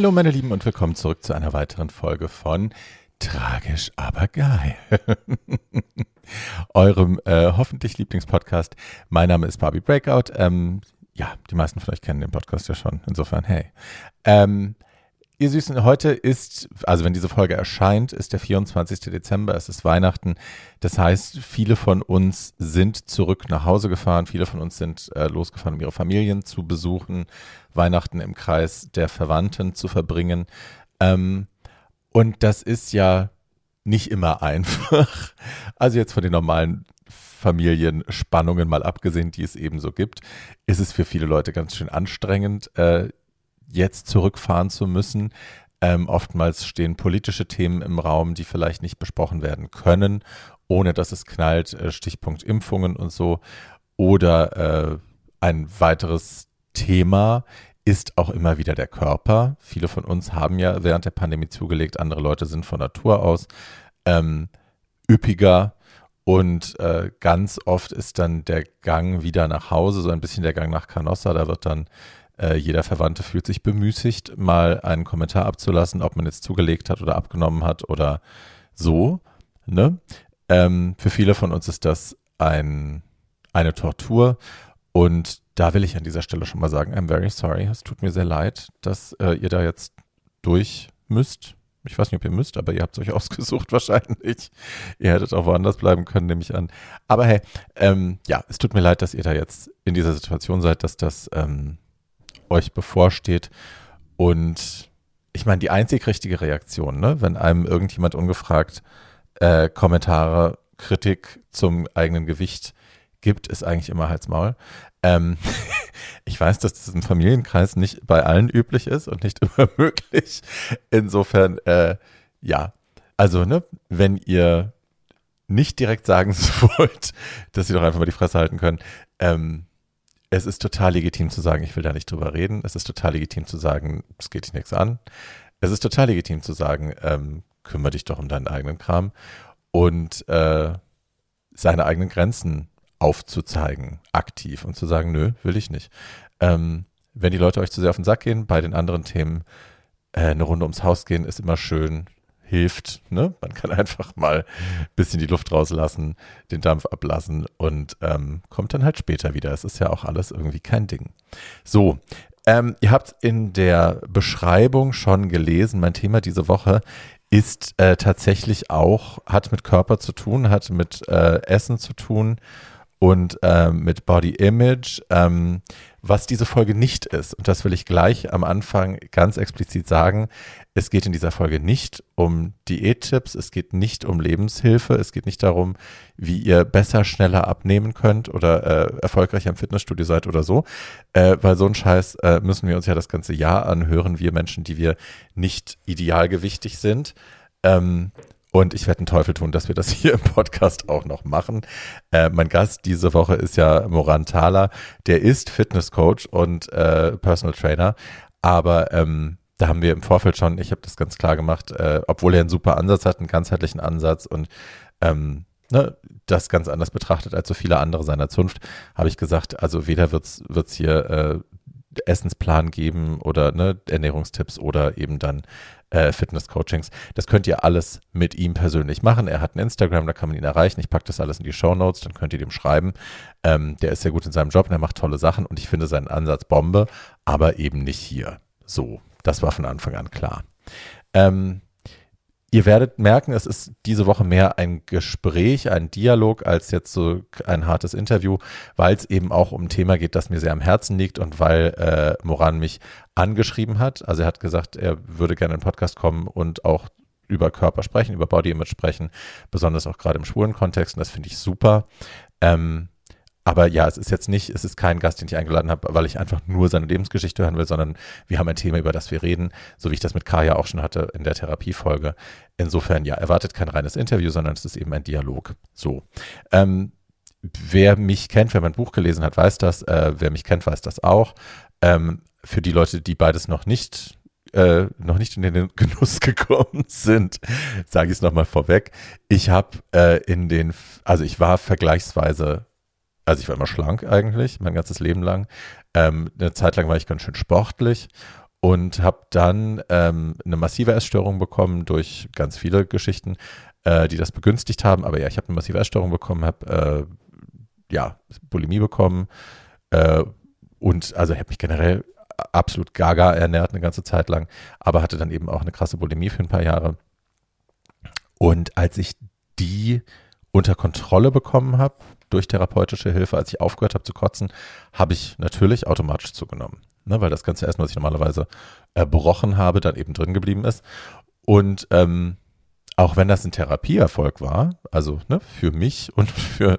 Hallo meine Lieben und willkommen zurück zu einer weiteren Folge von Tragisch aber geil. Eurem äh, hoffentlich Lieblingspodcast. Mein Name ist Barbie Breakout. Ähm, ja, die meisten von euch kennen den Podcast ja schon. Insofern, hey. Ähm, Ihr Süßen, heute ist, also wenn diese Folge erscheint, ist der 24. Dezember, es ist Weihnachten. Das heißt, viele von uns sind zurück nach Hause gefahren, viele von uns sind äh, losgefahren, um ihre Familien zu besuchen, Weihnachten im Kreis der Verwandten zu verbringen. Ähm, und das ist ja nicht immer einfach. Also jetzt von den normalen Familienspannungen mal abgesehen, die es eben so gibt, ist es für viele Leute ganz schön anstrengend, äh, jetzt zurückfahren zu müssen. Ähm, oftmals stehen politische Themen im Raum, die vielleicht nicht besprochen werden können, ohne dass es knallt, äh, Stichpunkt Impfungen und so. Oder äh, ein weiteres Thema ist auch immer wieder der Körper. Viele von uns haben ja während der Pandemie zugelegt, andere Leute sind von Natur aus ähm, üppiger. Und äh, ganz oft ist dann der Gang wieder nach Hause, so ein bisschen der Gang nach Canossa. Da wird dann äh, jeder Verwandte fühlt sich bemüßigt, mal einen Kommentar abzulassen, ob man jetzt zugelegt hat oder abgenommen hat oder so. Ne? Ähm, für viele von uns ist das ein, eine Tortur. Und da will ich an dieser Stelle schon mal sagen, I'm very sorry. Es tut mir sehr leid, dass äh, ihr da jetzt durch müsst. Ich weiß nicht, ob ihr müsst, aber ihr habt es euch ausgesucht wahrscheinlich. Ihr hättet auch woanders bleiben können, nehme ich an. Aber hey, ähm, ja, es tut mir leid, dass ihr da jetzt in dieser Situation seid, dass das ähm, euch bevorsteht. Und ich meine, die einzig richtige Reaktion, ne, wenn einem irgendjemand ungefragt äh, Kommentare, Kritik zum eigenen Gewicht gibt, ist eigentlich immer Halsmaul. Ähm, ich weiß, dass das im Familienkreis nicht bei allen üblich ist und nicht immer möglich. Insofern, äh, ja, also, ne, wenn ihr nicht direkt sagen wollt, dass sie doch einfach mal die Fresse halten können, ähm, es ist total legitim zu sagen, ich will da nicht drüber reden. Es ist total legitim zu sagen, es geht dich nichts an. Es ist total legitim zu sagen, ähm, kümmere dich doch um deinen eigenen Kram und äh, seine eigenen Grenzen aufzuzeigen, aktiv und zu sagen, nö, will ich nicht. Ähm, wenn die Leute euch zu sehr auf den Sack gehen, bei den anderen Themen äh, eine Runde ums Haus gehen, ist immer schön hilft. Ne? Man kann einfach mal ein bisschen die Luft rauslassen, den Dampf ablassen und ähm, kommt dann halt später wieder. Es ist ja auch alles irgendwie kein Ding. So, ähm, ihr habt in der Beschreibung schon gelesen, mein Thema diese Woche ist äh, tatsächlich auch, hat mit Körper zu tun, hat mit äh, Essen zu tun und äh, mit Body Image. Ähm, was diese Folge nicht ist, und das will ich gleich am Anfang ganz explizit sagen, es geht in dieser Folge nicht um Diättipps, es geht nicht um Lebenshilfe, es geht nicht darum, wie ihr besser, schneller abnehmen könnt oder äh, erfolgreicher im Fitnessstudio seid oder so, äh, weil so ein Scheiß äh, müssen wir uns ja das ganze Jahr anhören, wir Menschen, die wir nicht idealgewichtig sind. Ähm, und ich werde einen Teufel tun, dass wir das hier im Podcast auch noch machen. Äh, mein Gast diese Woche ist ja Moran Thaler. Der ist Fitnesscoach und äh, Personal Trainer. Aber ähm, da haben wir im Vorfeld schon, ich habe das ganz klar gemacht, äh, obwohl er einen super Ansatz hat, einen ganzheitlichen Ansatz und ähm, ne, das ganz anders betrachtet als so viele andere seiner Zunft, habe ich gesagt, also weder wird es hier äh, Essensplan geben oder ne, Ernährungstipps oder eben dann äh, Fitness-Coachings. Das könnt ihr alles mit ihm persönlich machen. Er hat ein Instagram, da kann man ihn erreichen. Ich packe das alles in die Show Notes, dann könnt ihr dem schreiben. Ähm, der ist sehr gut in seinem Job und er macht tolle Sachen und ich finde seinen Ansatz Bombe, aber eben nicht hier. So, das war von Anfang an klar. Ähm, Ihr werdet merken, es ist diese Woche mehr ein Gespräch, ein Dialog als jetzt so ein hartes Interview, weil es eben auch um ein Thema geht, das mir sehr am Herzen liegt und weil äh, Moran mich angeschrieben hat. Also er hat gesagt, er würde gerne in den Podcast kommen und auch über Körper sprechen, über Body Image sprechen, besonders auch gerade im schwulen Kontext und das finde ich super. Ähm, aber ja, es ist jetzt nicht, es ist kein Gast, den ich eingeladen habe, weil ich einfach nur seine Lebensgeschichte hören will, sondern wir haben ein Thema, über das wir reden, so wie ich das mit Kaya auch schon hatte in der Therapiefolge. Insofern, ja, erwartet kein reines Interview, sondern es ist eben ein Dialog. So. Ähm, wer mich kennt, wer mein Buch gelesen hat, weiß das. Äh, wer mich kennt, weiß das auch. Ähm, für die Leute, die beides noch nicht äh, noch nicht in den Genuss gekommen sind, sage ich es nochmal vorweg. Ich habe äh, in den, also ich war vergleichsweise also ich war immer schlank eigentlich, mein ganzes Leben lang. Ähm, eine Zeit lang war ich ganz schön sportlich und habe dann ähm, eine massive Essstörung bekommen durch ganz viele Geschichten, äh, die das begünstigt haben. Aber ja, ich habe eine massive Essstörung bekommen, habe äh, ja Bulimie bekommen äh, und also habe mich generell absolut gaga ernährt eine ganze Zeit lang, aber hatte dann eben auch eine krasse Bulimie für ein paar Jahre. Und als ich die unter Kontrolle bekommen habe, durch therapeutische Hilfe, als ich aufgehört habe zu kotzen, habe ich natürlich automatisch zugenommen. Ne, weil das ganze Essen, was ich normalerweise erbrochen habe, dann eben drin geblieben ist. Und ähm, auch wenn das ein Therapieerfolg war, also ne, für mich und für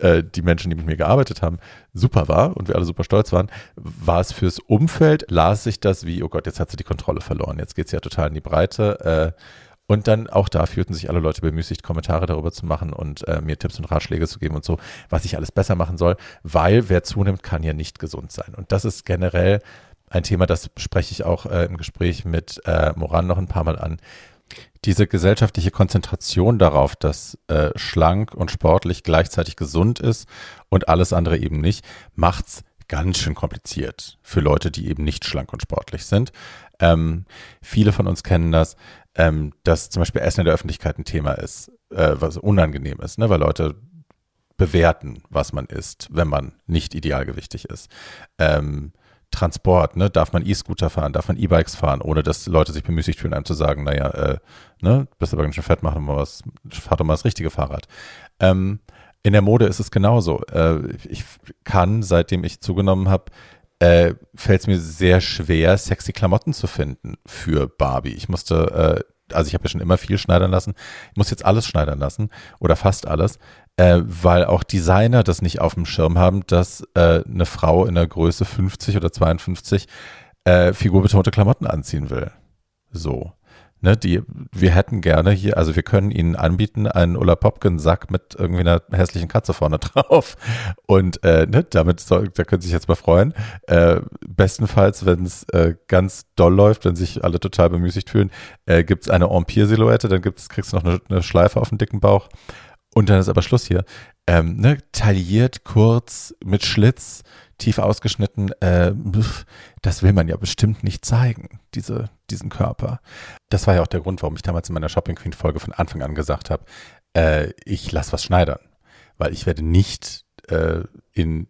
äh, die Menschen, die mit mir gearbeitet haben, super war und wir alle super stolz waren, war es fürs Umfeld, las sich das wie, oh Gott, jetzt hat sie die Kontrolle verloren, jetzt geht es ja total in die Breite. Äh, und dann auch da fühlten sich alle Leute bemüßigt, Kommentare darüber zu machen und äh, mir Tipps und Ratschläge zu geben und so, was ich alles besser machen soll, weil wer zunimmt, kann ja nicht gesund sein. Und das ist generell ein Thema, das spreche ich auch äh, im Gespräch mit äh, Moran noch ein paar Mal an. Diese gesellschaftliche Konzentration darauf, dass äh, schlank und sportlich gleichzeitig gesund ist und alles andere eben nicht, macht's ganz schön kompliziert für Leute, die eben nicht schlank und sportlich sind. Ähm, viele von uns kennen das ähm, dass zum Beispiel Essen in der Öffentlichkeit ein Thema ist, äh, was unangenehm ist, ne? weil Leute bewerten, was man isst, wenn man nicht idealgewichtig ist. Ähm, Transport, ne? darf man E-Scooter fahren, darf man E-Bikes fahren, ohne dass Leute sich bemüßigt fühlen, einem zu sagen, naja, äh, ne, bist aber ganz schön fett, mach mal was, fahr doch mal das richtige Fahrrad. Ähm, in der Mode ist es genauso. Äh, ich kann, seitdem ich zugenommen habe, äh, fällt es mir sehr schwer, sexy Klamotten zu finden für Barbie. Ich musste, äh, also ich habe ja schon immer viel schneidern lassen. Ich muss jetzt alles schneidern lassen oder fast alles, äh, weil auch Designer das nicht auf dem Schirm haben, dass äh, eine Frau in der Größe 50 oder 52 äh, figurbetonte Klamotten anziehen will. So. Ne, die, wir hätten gerne hier, also wir können Ihnen anbieten, einen Ulla Popken-Sack mit irgendwie einer hässlichen Katze vorne drauf. Und äh, ne, damit soll, da können Sie sich jetzt mal freuen. Äh, bestenfalls, wenn es äh, ganz doll läuft, wenn sich alle total bemüßigt fühlen, äh, gibt es eine Empire-Silhouette, dann gibt's, kriegst du noch eine, eine Schleife auf den dicken Bauch. Und dann ist aber Schluss hier. Ähm, ne, tailliert, kurz, mit Schlitz, tief ausgeschnitten, äh, das will man ja bestimmt nicht zeigen, diese, diesen Körper. Das war ja auch der Grund, warum ich damals in meiner Shopping Queen Folge von Anfang an gesagt habe, äh, ich lasse was schneidern, weil ich werde nicht äh, in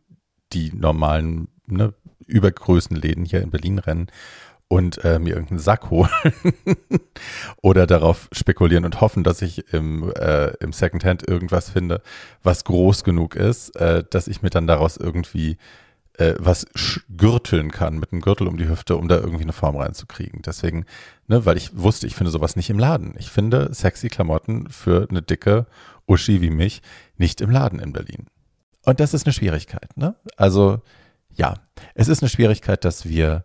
die normalen ne, Übergrößenläden hier in Berlin rennen und äh, mir irgendeinen Sack holen oder darauf spekulieren und hoffen, dass ich im, äh, im Secondhand irgendwas finde, was groß genug ist, äh, dass ich mir dann daraus irgendwie äh, was gürteln kann mit einem Gürtel um die Hüfte, um da irgendwie eine Form reinzukriegen. Deswegen, ne, weil ich wusste, ich finde sowas nicht im Laden. Ich finde sexy Klamotten für eine dicke Uschi wie mich nicht im Laden in Berlin. Und das ist eine Schwierigkeit, ne? Also, ja, es ist eine Schwierigkeit, dass wir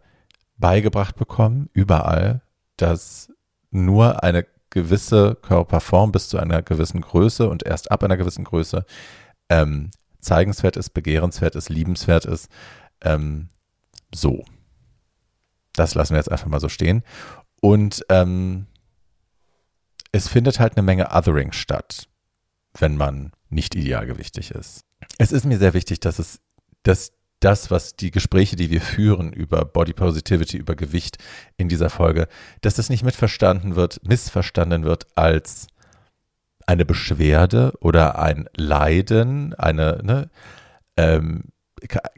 beigebracht bekommen, überall, dass nur eine gewisse Körperform bis zu einer gewissen Größe und erst ab einer gewissen Größe ähm, zeigenswert ist, begehrenswert ist, liebenswert ist. Ähm, so. Das lassen wir jetzt einfach mal so stehen. Und ähm, es findet halt eine Menge Othering statt, wenn man nicht idealgewichtig ist. Es ist mir sehr wichtig, dass es, dass das, was die Gespräche, die wir führen über Body Positivity, über Gewicht in dieser Folge, dass das nicht mitverstanden wird, missverstanden wird als eine Beschwerde oder ein Leiden, eine, ne, ähm,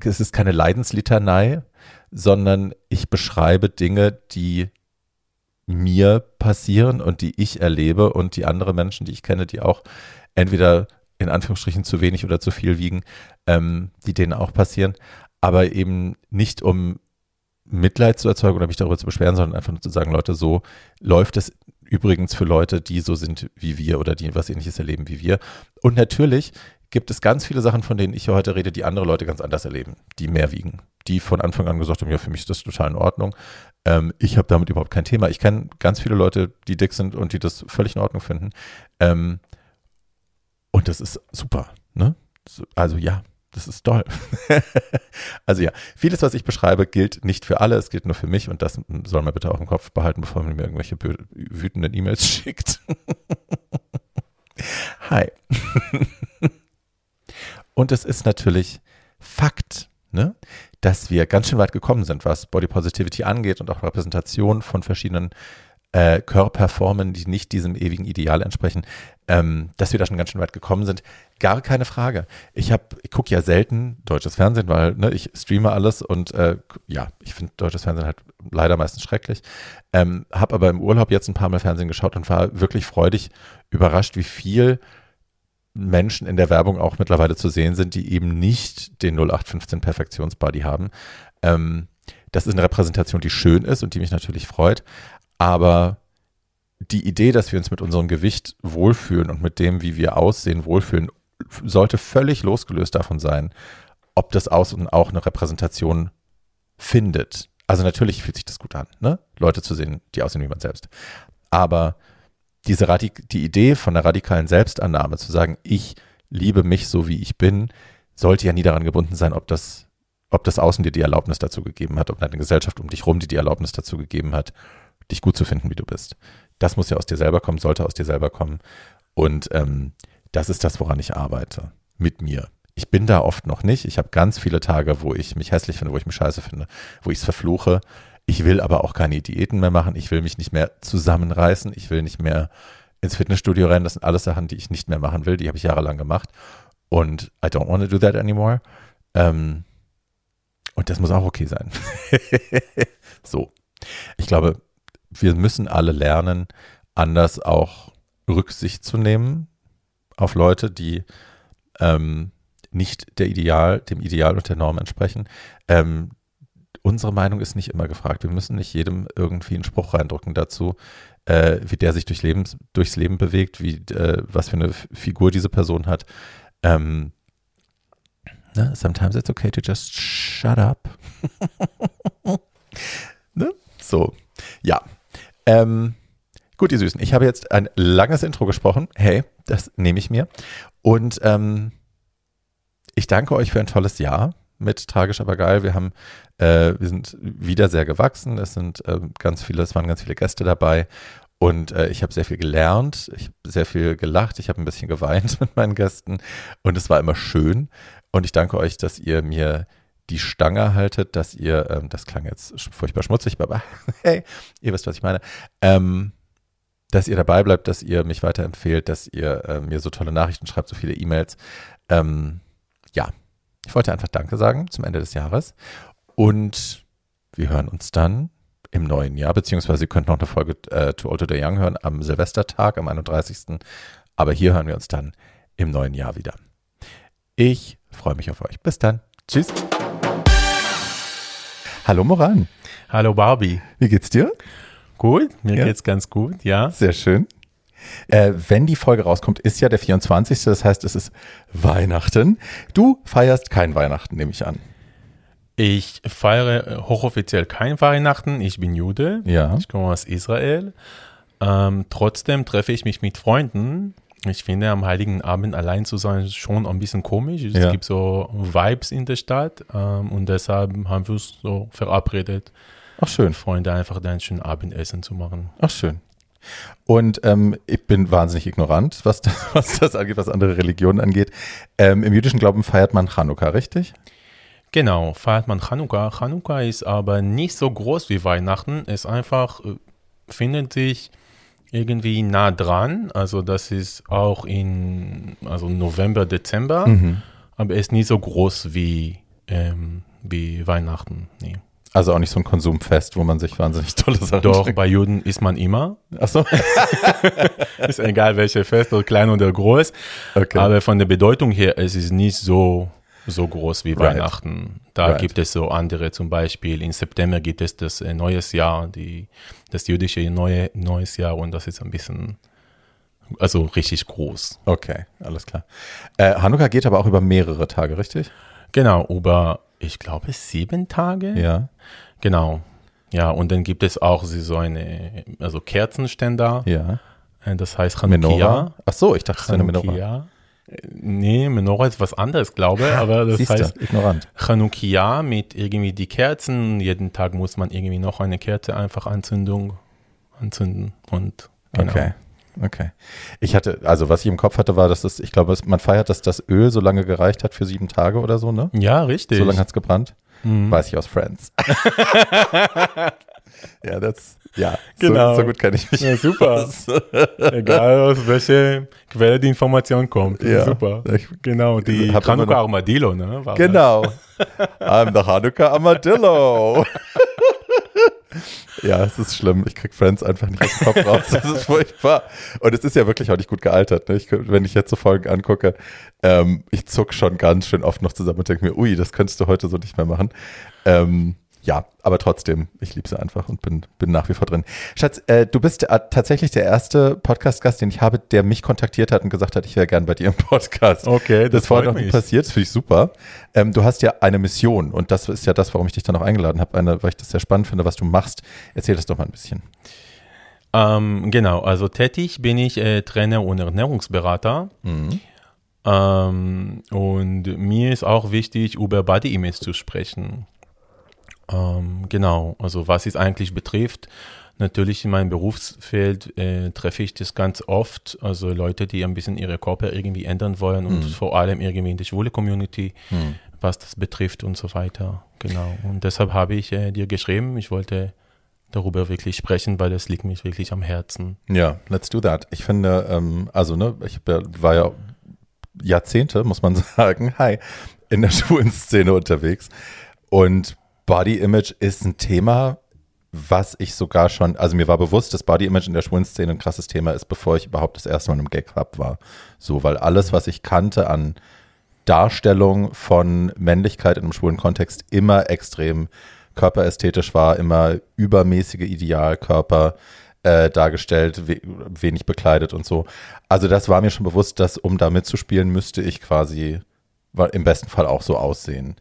es ist keine Leidenslitanei, sondern ich beschreibe Dinge, die mir passieren und die ich erlebe und die andere Menschen, die ich kenne, die auch entweder in Anführungsstrichen zu wenig oder zu viel wiegen, ähm, die denen auch passieren, aber eben nicht um Mitleid zu erzeugen oder mich darüber zu beschweren, sondern einfach nur zu sagen, Leute, so läuft es übrigens für Leute, die so sind wie wir oder die was ähnliches erleben wie wir. Und natürlich gibt es ganz viele Sachen, von denen ich hier heute rede, die andere Leute ganz anders erleben, die mehr wiegen, die von Anfang an gesagt haben, ja, für mich ist das total in Ordnung. Ähm, ich habe damit überhaupt kein Thema. Ich kenne ganz viele Leute, die dick sind und die das völlig in Ordnung finden. Ähm, und das ist super. Ne? Also ja, das ist toll. also ja, vieles, was ich beschreibe, gilt nicht für alle, es gilt nur für mich und das soll man bitte auch im Kopf behalten, bevor man mir irgendwelche wütenden E-Mails schickt. Hi. und es ist natürlich Fakt, ne, dass wir ganz schön weit gekommen sind, was Body Positivity angeht und auch Repräsentation von verschiedenen äh, Körperformen, die nicht diesem ewigen Ideal entsprechen, ähm, dass wir da schon ganz schön weit gekommen sind. Gar keine Frage. Ich habe, ich gucke ja selten deutsches Fernsehen, weil ne, ich streame alles und äh, ja, ich finde deutsches Fernsehen halt leider meistens schrecklich. Ähm, habe aber im Urlaub jetzt ein paar Mal Fernsehen geschaut und war wirklich freudig überrascht, wie viel Menschen in der Werbung auch mittlerweile zu sehen sind, die eben nicht den 0815 Perfektionsbody haben. Ähm, das ist eine Repräsentation, die schön ist und die mich natürlich freut. Aber die Idee, dass wir uns mit unserem Gewicht wohlfühlen und mit dem, wie wir aussehen, wohlfühlen, sollte völlig losgelöst davon sein, ob das Außen auch eine Repräsentation findet. Also natürlich fühlt sich das gut an, ne? Leute zu sehen, die aussehen wie man selbst. Aber diese Radik die Idee von der radikalen Selbstannahme, zu sagen, ich liebe mich so wie ich bin, sollte ja nie daran gebunden sein, ob das, ob das Außen dir die Erlaubnis dazu gegeben hat, ob deine Gesellschaft um dich rum dir die Erlaubnis dazu gegeben hat, dich gut zu finden, wie du bist. Das muss ja aus dir selber kommen, sollte aus dir selber kommen. Und ähm, das ist das, woran ich arbeite. Mit mir. Ich bin da oft noch nicht. Ich habe ganz viele Tage, wo ich mich hässlich finde, wo ich mich scheiße finde, wo ich es verfluche. Ich will aber auch keine Diäten mehr machen. Ich will mich nicht mehr zusammenreißen. Ich will nicht mehr ins Fitnessstudio rennen. Das sind alles Sachen, die ich nicht mehr machen will. Die habe ich jahrelang gemacht. Und I don't want to do that anymore. Ähm, und das muss auch okay sein. so. Ich glaube, wir müssen alle lernen, anders auch Rücksicht zu nehmen auf Leute, die ähm, nicht der Ideal, dem Ideal und der Norm entsprechen. Ähm, unsere Meinung ist nicht immer gefragt. Wir müssen nicht jedem irgendwie einen Spruch reindrücken dazu, äh, wie der sich durch Lebens, durchs Leben bewegt, wie, äh, was für eine Figur diese Person hat. Ähm, ne? Sometimes it's okay to just shut up. ne? So, ja. Ähm, gut, ihr Süßen, ich habe jetzt ein langes Intro gesprochen. Hey, das nehme ich mir. Und ähm, ich danke euch für ein tolles Jahr mit Tragisch aber geil. Wir haben, äh, wir sind wieder sehr gewachsen. Es sind äh, ganz viele, es waren ganz viele Gäste dabei. Und äh, ich habe sehr viel gelernt, ich habe sehr viel gelacht, ich habe ein bisschen geweint mit meinen Gästen und es war immer schön. Und ich danke euch, dass ihr mir die Stange haltet, dass ihr, ähm, das klang jetzt furchtbar schmutzig, aber hey, ihr wisst, was ich meine, ähm, dass ihr dabei bleibt, dass ihr mich weiterempfehlt, dass ihr äh, mir so tolle Nachrichten schreibt, so viele E-Mails. Ähm, ja, ich wollte einfach Danke sagen zum Ende des Jahres und wir hören uns dann im neuen Jahr, beziehungsweise ihr könnt noch eine Folge äh, To Old to the Young hören am Silvestertag, am 31. Aber hier hören wir uns dann im neuen Jahr wieder. Ich freue mich auf euch. Bis dann. Tschüss. Hallo Moran. Hallo Barbie. Wie geht's dir? Gut, mir ja. geht's ganz gut, ja. Sehr schön. Äh, wenn die Folge rauskommt, ist ja der 24. Das heißt, es ist Weihnachten. Du feierst kein Weihnachten, nehme ich an. Ich feiere hochoffiziell kein Weihnachten. Ich bin Jude. Ja. Ich komme aus Israel. Ähm, trotzdem treffe ich mich mit Freunden ich finde, am Heiligen Abend allein zu sein, ist schon ein bisschen komisch. Es ja. gibt so Vibes in der Stadt ähm, und deshalb haben wir uns so verabredet. Ach schön. Freunde einfach dann schön Abendessen zu machen. Ach schön. Und ähm, ich bin wahnsinnig ignorant, was das, was das angeht, was andere Religionen angeht. Ähm, Im jüdischen Glauben feiert man Chanukka, richtig? Genau, feiert man Chanukka. Chanukka ist aber nicht so groß wie Weihnachten. Es einfach äh, findet sich irgendwie nah dran. Also das ist auch in also November, Dezember, mhm. aber ist nie so groß wie, ähm, wie Weihnachten. Nee. Also auch nicht so ein Konsumfest, wo man sich wahnsinnig tolle Sachen Doch, trinkt. bei Juden isst man immer. Ach so. ist egal, welche Fest, oder klein oder groß. Okay. Aber von der Bedeutung her, es ist nicht so so groß wie right. Weihnachten. Da right. gibt es so andere, zum Beispiel im September gibt es das äh, neues Jahr, die, das jüdische neue, neues Jahr und das ist ein bisschen Also richtig groß. Okay, alles klar. Äh, Hanukkah geht aber auch über mehrere Tage, richtig? Genau, über, ich glaube, sieben Tage. Ja. Genau. Ja, und dann gibt es auch so eine, also Kerzenständer. Ja. Äh, Das heißt? Hanukkah. Ach so, ich dachte, es wäre eine Menorah. Nee, Menorah ist was anderes, glaube ich, aber das Siehst du, heißt ignorant. Chanukia mit irgendwie die Kerzen. Jeden Tag muss man irgendwie noch eine Kerze einfach Anzündung anzünden und genau. Okay. Okay. Ich hatte, also was ich im Kopf hatte, war, dass es, ich glaube, man feiert, dass das Öl so lange gereicht hat für sieben Tage oder so, ne? Ja, richtig. So lange hat es gebrannt. Mhm. Weiß ich aus Friends. ja, das, ja, Genau. so, so gut kenne ich mich. Ja, super. aus. Egal aus welcher Quelle die Information kommt. Das Ja. Super. Ich- Genau, die Hanukkah Armadillo, ne? war Genau. I'm the Hanukkah Armadillo. ja, es ist schlimm. Ich krieg Friends einfach nicht aus dem Kopf raus. Das ist furchtbar. Und es ist ja wirklich auch nicht gut gealtert. Ne? Ich, wenn ich jetzt so Folgen angucke, ähm, ich zuck schon ganz schön oft noch zusammen und denke mir, ui, das könntest du heute so nicht mehr machen. Ähm, ja, aber trotzdem, ich liebe sie einfach und bin, bin nach wie vor drin. Schatz, äh, du bist äh, tatsächlich der erste Podcast-Gast, den ich habe, der mich kontaktiert hat und gesagt hat, ich wäre gern bei dir im Podcast. Okay, das, das freut noch nie passiert, das finde ich super. Ähm, du hast ja eine Mission und das ist ja das, warum ich dich dann auch eingeladen habe, eine, weil ich das sehr spannend finde, was du machst. Erzähl das doch mal ein bisschen. Ähm, genau, also tätig bin ich äh, Trainer und Ernährungsberater. Ähm, und mir ist auch wichtig, über Body Image zu sprechen. Ähm, genau, also was es eigentlich betrifft. Natürlich in meinem Berufsfeld äh, treffe ich das ganz oft, also Leute, die ein bisschen ihre Körper irgendwie ändern wollen und vor allem irgendwie in der schwule Community, was das betrifft und so weiter. Genau. Und deshalb habe ich äh, dir geschrieben, ich wollte darüber wirklich sprechen, weil das liegt mir wirklich am Herzen. Ja, let's do that. Ich finde, ähm, also ne, ich ja, war ja Jahrzehnte, muss man sagen, hi, in der schwulen Szene unterwegs. Und Body Image ist ein Thema, was ich sogar schon, also mir war bewusst, dass Body Image in der schwulen Szene ein krasses Thema ist, bevor ich überhaupt das erste Mal im Gay Club war. So, weil alles, was ich kannte an Darstellung von Männlichkeit in einem schwulen Kontext immer extrem körperästhetisch war, immer übermäßige Idealkörper äh, dargestellt, we wenig bekleidet und so. Also das war mir schon bewusst, dass um da mitzuspielen, müsste ich quasi im besten Fall auch so aussehen.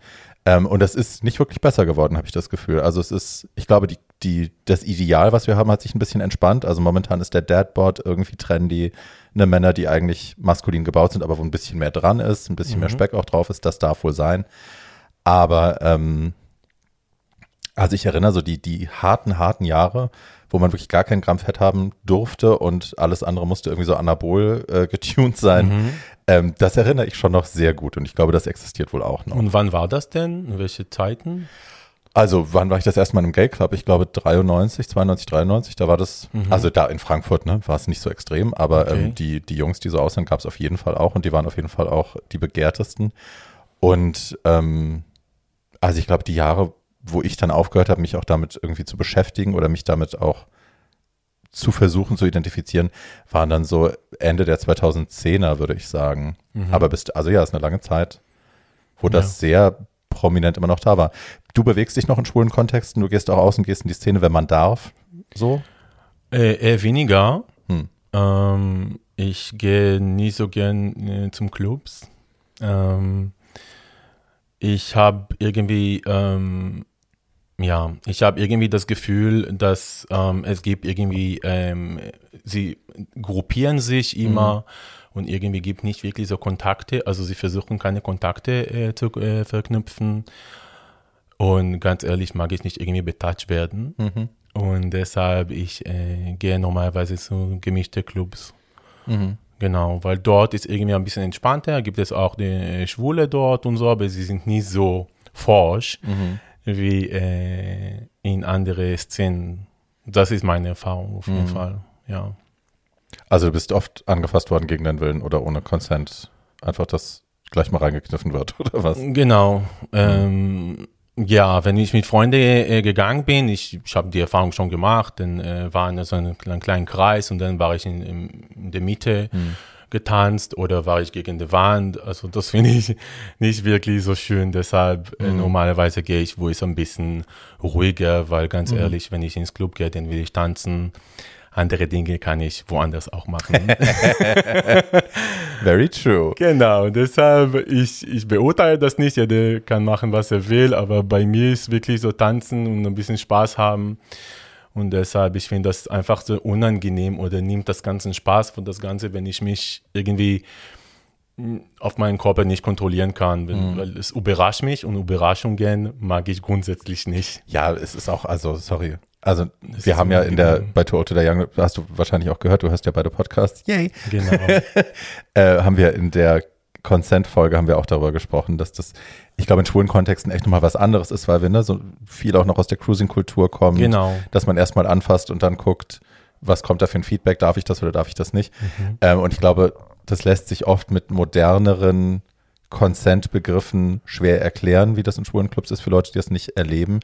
Ähm, und das ist nicht wirklich besser geworden, habe ich das Gefühl. Also es ist, ich glaube, die, die, das Ideal, was wir haben, hat sich ein bisschen entspannt. Also momentan ist der Dadboard irgendwie trendy. Eine Männer, die eigentlich maskulin gebaut sind, aber wo ein bisschen mehr dran ist, ein bisschen mehr Speck auch drauf ist, das darf wohl sein. Aber ähm, also ich erinnere so die, die harten, harten Jahre, wo man wirklich gar kein Gramm Fett haben durfte und alles andere musste irgendwie so anabol äh, getuned sein. Ähm, das erinnere ich schon noch sehr gut und ich glaube, das existiert wohl auch noch. Und wann war das denn? In welche Zeiten? Also, wann war ich das erste Mal im Gay Club? Ich glaube 93, 92, 93, da war das, also da in Frankfurt, ne, war es nicht so extrem, aber Okay. ähm, die, die Jungs, die so aussehen, gab es auf jeden Fall auch und die waren auf jeden Fall auch die begehrtesten. Und ähm, also ich glaube, die Jahre, wo ich dann aufgehört habe, mich auch damit irgendwie zu beschäftigen oder mich damit auch zu versuchen zu identifizieren, waren dann so Ende der 2010er, würde ich sagen. Aber bis, also ja, ist eine lange Zeit, wo das sehr prominent immer noch da war. Du bewegst dich noch in schwulen Kontexten, du gehst auch aus und gehst in die Szene, wenn man darf. So? Äh, eher weniger. Hm. Ähm, ich gehe nie so gern äh, zum Clubs. Ähm, ich habe irgendwie, ähm, ja, ich habe irgendwie das Gefühl, dass ähm, es gibt irgendwie, ähm, sie gruppieren sich immer und irgendwie gibt nicht wirklich so Kontakte. Also sie versuchen keine Kontakte äh, zu äh, verknüpfen. Und ganz ehrlich mag ich nicht irgendwie betatscht werden. Mhm. Und deshalb, ich äh, gehe normalerweise zu gemischte Clubs. Mhm. Genau, weil dort ist irgendwie ein bisschen entspannter, gibt es auch die äh, Schwule dort und so, aber sie sind nicht so forsch Mhm. Wie äh, in andere Szenen. Das ist meine Erfahrung auf jeden Mhm. Fall, ja. Also du bist oft angefasst worden gegen deinen Willen oder ohne Consent. Einfach, dass gleich mal reingekniffen wird, oder was? Genau. Ähm, ja, wenn ich mit Freunden äh, gegangen bin, ich, ich habe die Erfahrung schon gemacht, dann äh, war in so einem kleinen, Kreis und dann war ich in, in, in der Mitte getanzt oder war ich gegen die Wand. Also das finde ich nicht wirklich so schön. Deshalb äh, normalerweise gehe ich, wo es ein bisschen ruhiger, weil ganz ehrlich, wenn ich ins Club gehe, dann will ich tanzen. andere Dinge kann ich woanders auch machen. Very true. Genau, deshalb, ich, ich beurteile das nicht, jeder kann machen, was er will, aber bei mir ist wirklich so tanzen und ein bisschen Spaß haben. Und deshalb, ich finde das einfach so unangenehm oder nimmt das ganze Spaß von das Ganze, wenn ich mich irgendwie hm, auf meinen Körper nicht kontrollieren kann, wenn, mhm. weil es überrascht mich und Überraschungen mag ich grundsätzlich nicht. Ja, es ist auch, also sorry, also das wir haben ja in der, bei Tour to the Young, hast du wahrscheinlich auch gehört, du hörst ja beide Podcasts, yay. Genau. äh, haben wir in der Consent-Folge haben wir auch darüber gesprochen, dass das, ich glaube, in schwulen Kontexten echt nochmal was anderes ist, weil wir ne, so viel auch noch aus der Cruising-Kultur kommen. Genau. Dass man erstmal anfasst und dann guckt, was kommt da für ein Feedback, darf ich das oder darf ich das nicht? Mhm. Ähm, und ich glaube, das lässt sich oft mit moderneren Consent-Begriffen schwer erklären, wie das in schwulen Clubs ist für Leute, die das nicht erleben.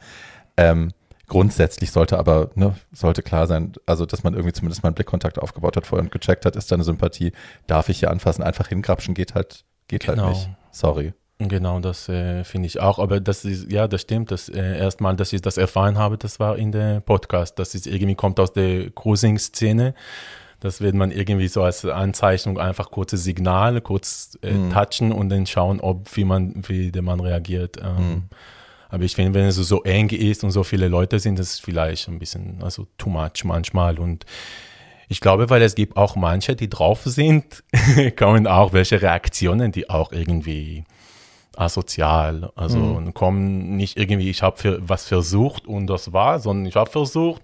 Ähm, Grundsätzlich sollte aber, ne, sollte klar sein, also dass man irgendwie zumindest mal einen Blickkontakt aufgebaut hat vorher und gecheckt hat, ist da eine Sympathie, darf ich hier anfassen, einfach hingrapschen geht halt, geht halt genau. halt nicht. Sorry. Genau, das äh, finde ich auch. Aber das ist, ja, das stimmt. Das äh, erstmal, dass ich das erfahren habe, das war in der Podcast. Das ist irgendwie kommt aus der Cruising-Szene. Das wird man irgendwie so als Anzeichnung einfach kurze Signale, kurz äh, mhm. touchen und dann schauen, ob wie man, wie der Mann reagiert. Ähm, mhm. Aber ich finde, wenn es so eng ist und so viele Leute sind, das ist vielleicht ein bisschen, also too much manchmal. Und ich glaube, weil es gibt auch manche, die drauf sind, kommen auch welche Reaktionen, die auch irgendwie asozial, also mhm. kommen nicht irgendwie, ich habe was versucht und das war, sondern ich habe versucht,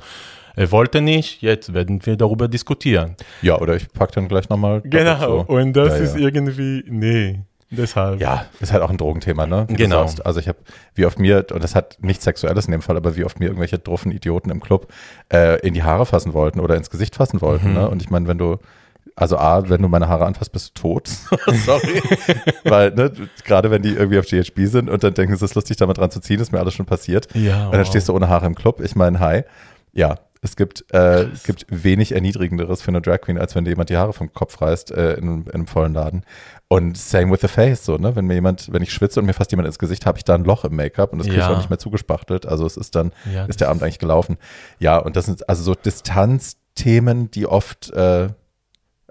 er wollte nicht, jetzt werden wir darüber diskutieren. Ja, oder ich packe dann gleich nochmal. Genau, und das ja, ist ja. irgendwie, nee, Deshalb. Ja, ist halt auch ein Drogenthema, ne? Wie genau. Also ich habe, wie oft mir, und das hat nichts Sexuelles in dem Fall, aber wie oft mir irgendwelche druffen Idioten im Club äh, in die Haare fassen wollten oder ins Gesicht fassen wollten, mhm. ne? Und ich meine, wenn du, also A, wenn du meine Haare anfasst, bist du tot. Sorry. Weil, ne, gerade wenn die irgendwie auf GHB sind und dann denken, es ist lustig, da mal dran zu ziehen, ist mir alles schon passiert. Ja. Und dann wow. stehst du ohne Haare im Club. Ich meine, hi. Ja, es gibt, äh, gibt wenig Erniedrigenderes für eine Drag Queen, als wenn dir jemand die Haare vom Kopf reißt äh, in, in, einem vollen Laden. Und same with the face, so, ne? Wenn mir jemand, wenn ich schwitze und mir fast jemand ins Gesicht, habe ich da ein Loch im Make-up und das kriege ich auch nicht mehr zugespachtelt. Also es ist dann, ja, ist der Abend eigentlich gelaufen. Ja, und das sind also so Distanzthemen, die oft äh,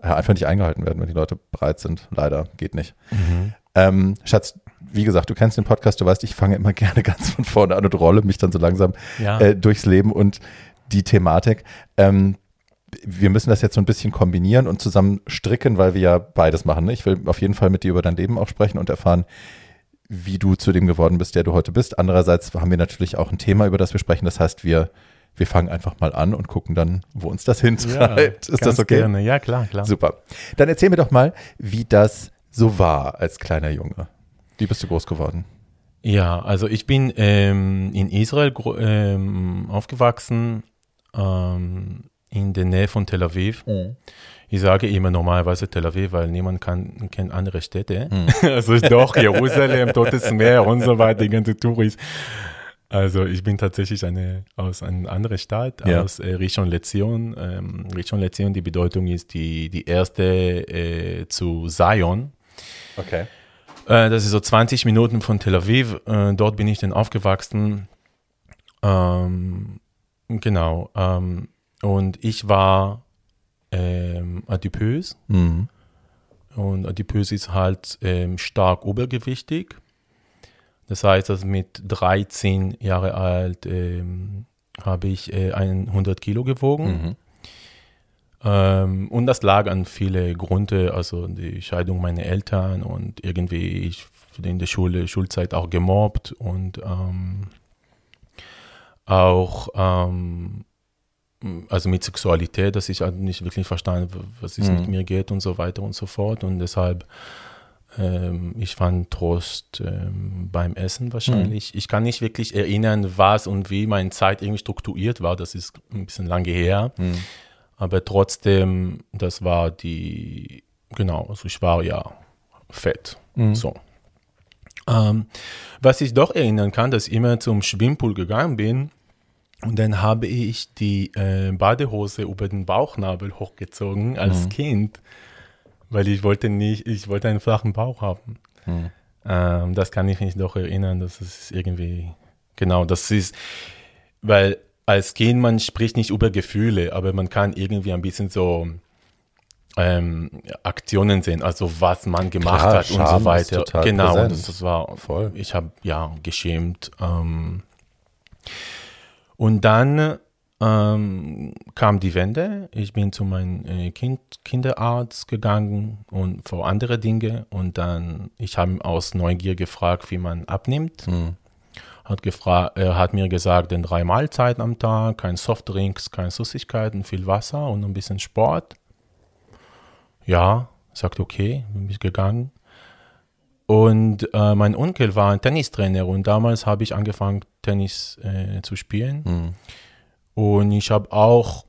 einfach nicht eingehalten werden, wenn die Leute bereit sind. Leider, geht nicht. Mhm. Ähm, Schatz, wie gesagt, du kennst den Podcast, du weißt, ich fange immer gerne ganz von vorne an und rolle mich dann so langsam ja. äh, durchs Leben und die Thematik. Ähm, wir müssen das jetzt so ein bisschen kombinieren und zusammen stricken, weil wir ja beides machen. Ne? Ich will auf jeden Fall mit dir über dein Leben auch sprechen und erfahren, wie du zu dem geworden bist, der du heute bist. Andererseits haben wir natürlich auch ein Thema, über das wir sprechen. Das heißt, wir, wir fangen einfach mal an und gucken dann, wo uns das hintreibt. Ja, Ist das okay? Gerne. Ja, klar, klar. Super. Dann erzähl mir doch mal, wie das so war als kleiner Junge. Wie bist du groß geworden? Ja, also ich bin ähm, in Israel ähm, aufgewachsen ähm, in der Nähe von Tel Aviv. Mhm. Ich sage immer normalerweise Tel Aviv, weil niemand kann, kennt andere Städte. Mhm. Also doch, Jerusalem, Totes Meer und so weiter, die ganze Touris. Also ich bin tatsächlich eine, aus einer anderen Stadt, ja. aus äh, Rishon LeZion. Ähm, Rishon LeZion, die Bedeutung ist die, die erste äh, zu Zion. Okay. Äh, das ist so 20 Minuten von Tel Aviv. Äh, dort bin ich dann aufgewachsen. Ähm, Genau. Ähm, und ich war ähm, adipös. Mhm. Und adipös ist halt ähm, stark obergewichtig. Das heißt, dass mit 13 Jahre alt ähm, habe ich äh, 100 Kilo gewogen. Mhm. Ähm, und das lag an viele Gründe, also die Scheidung meiner Eltern und irgendwie ich in der Schule, Schulzeit auch gemobbt und ähm, auch ähm, also mit Sexualität, dass ich halt nicht wirklich verstanden, was es mhm. mit mir geht und so weiter und so fort. Und deshalb, ähm, ich fand Trost ähm, beim Essen wahrscheinlich. Mhm. Ich kann nicht wirklich erinnern, was und wie meine Zeit irgendwie strukturiert war. Das ist ein bisschen lange her. Mhm. Aber trotzdem, das war die, genau, also ich war ja fett. Mhm. So. Ähm, was ich doch erinnern kann, dass ich immer zum Schwimmpool gegangen bin und dann habe ich die äh, Badehose über den Bauchnabel hochgezogen als mhm. Kind, weil ich wollte nicht, ich wollte einen flachen Bauch haben. Mhm. Ähm, das kann ich mich doch erinnern, dass es irgendwie, genau, das ist, weil als Kind, man spricht nicht über Gefühle, aber man kann irgendwie ein bisschen so ähm, Aktionen sehen, also was man gemacht Klar, hat und Scham so ist weiter. Genau, das, das war Voll. Ich habe ja geschämt. Ähm, und dann ähm, kam die Wende. Ich bin zu meinem äh, kind, Kinderarzt gegangen und vor andere Dinge. Und dann, ich habe aus Neugier gefragt, wie man abnimmt. Hm. Hat, gefragt, er hat mir gesagt, denn drei Mahlzeiten am Tag, kein Softdrinks, keine Süßigkeiten, viel Wasser und ein bisschen Sport. Ja, sagt okay, bin ich gegangen. Und äh, mein Onkel war ein Tennistrainer und damals habe ich angefangen, Tennis äh, zu spielen. Hm. Und ich habe auch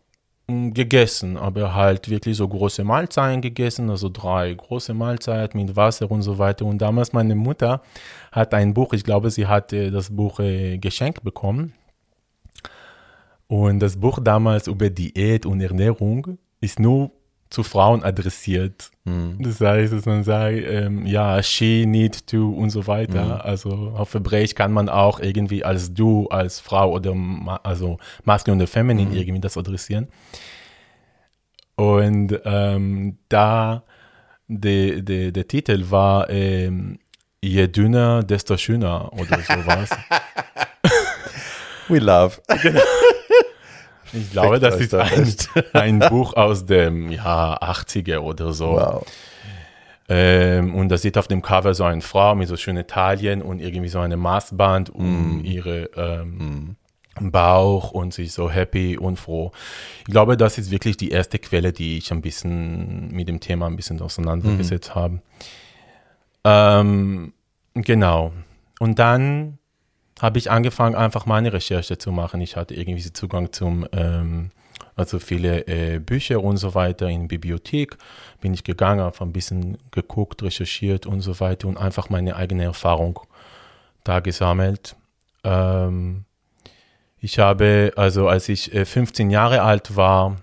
mh, gegessen, aber halt wirklich so große Mahlzeiten gegessen, also drei große Mahlzeiten mit Wasser und so weiter. Und damals meine Mutter hat ein Buch, ich glaube, sie hatte das Buch äh, geschenkt bekommen. Und das Buch damals über Diät und Ernährung ist nur zu Frauen adressiert. Hm. Das heißt, dass man sagt, ähm, ja, she, need to und so weiter. Mhm. Also auf Hebräisch kann man auch irgendwie als du, als Frau oder ma also maskulin oder feminin Mhm. irgendwie das adressieren. Und ähm, da der de, der Titel war ähm, Je dünner, desto schöner oder sowas. We love. Ich glaube, das ist ein, ein Buch aus dem Jahr 80er oder so. Wow. Ähm, und da sieht auf dem Cover so eine Frau mit so schönen Taillen und irgendwie so eine Maßband um Mm. ihre ähm, Bauch und sie ist so happy und froh. Ich glaube, das ist wirklich die erste Quelle, die ich ein bisschen mit dem Thema ein bisschen auseinandergesetzt habe. Ähm, genau. Und dann habe ich angefangen, einfach meine Recherche zu machen. Ich hatte irgendwie Zugang zum, ähm, also viele äh, Bücher und so weiter in Bibliothek. Bin ich gegangen, habe ein bisschen geguckt, recherchiert und so weiter und einfach meine eigene Erfahrung da gesammelt. Ähm, ich habe, also als ich äh, 15 Jahre alt war,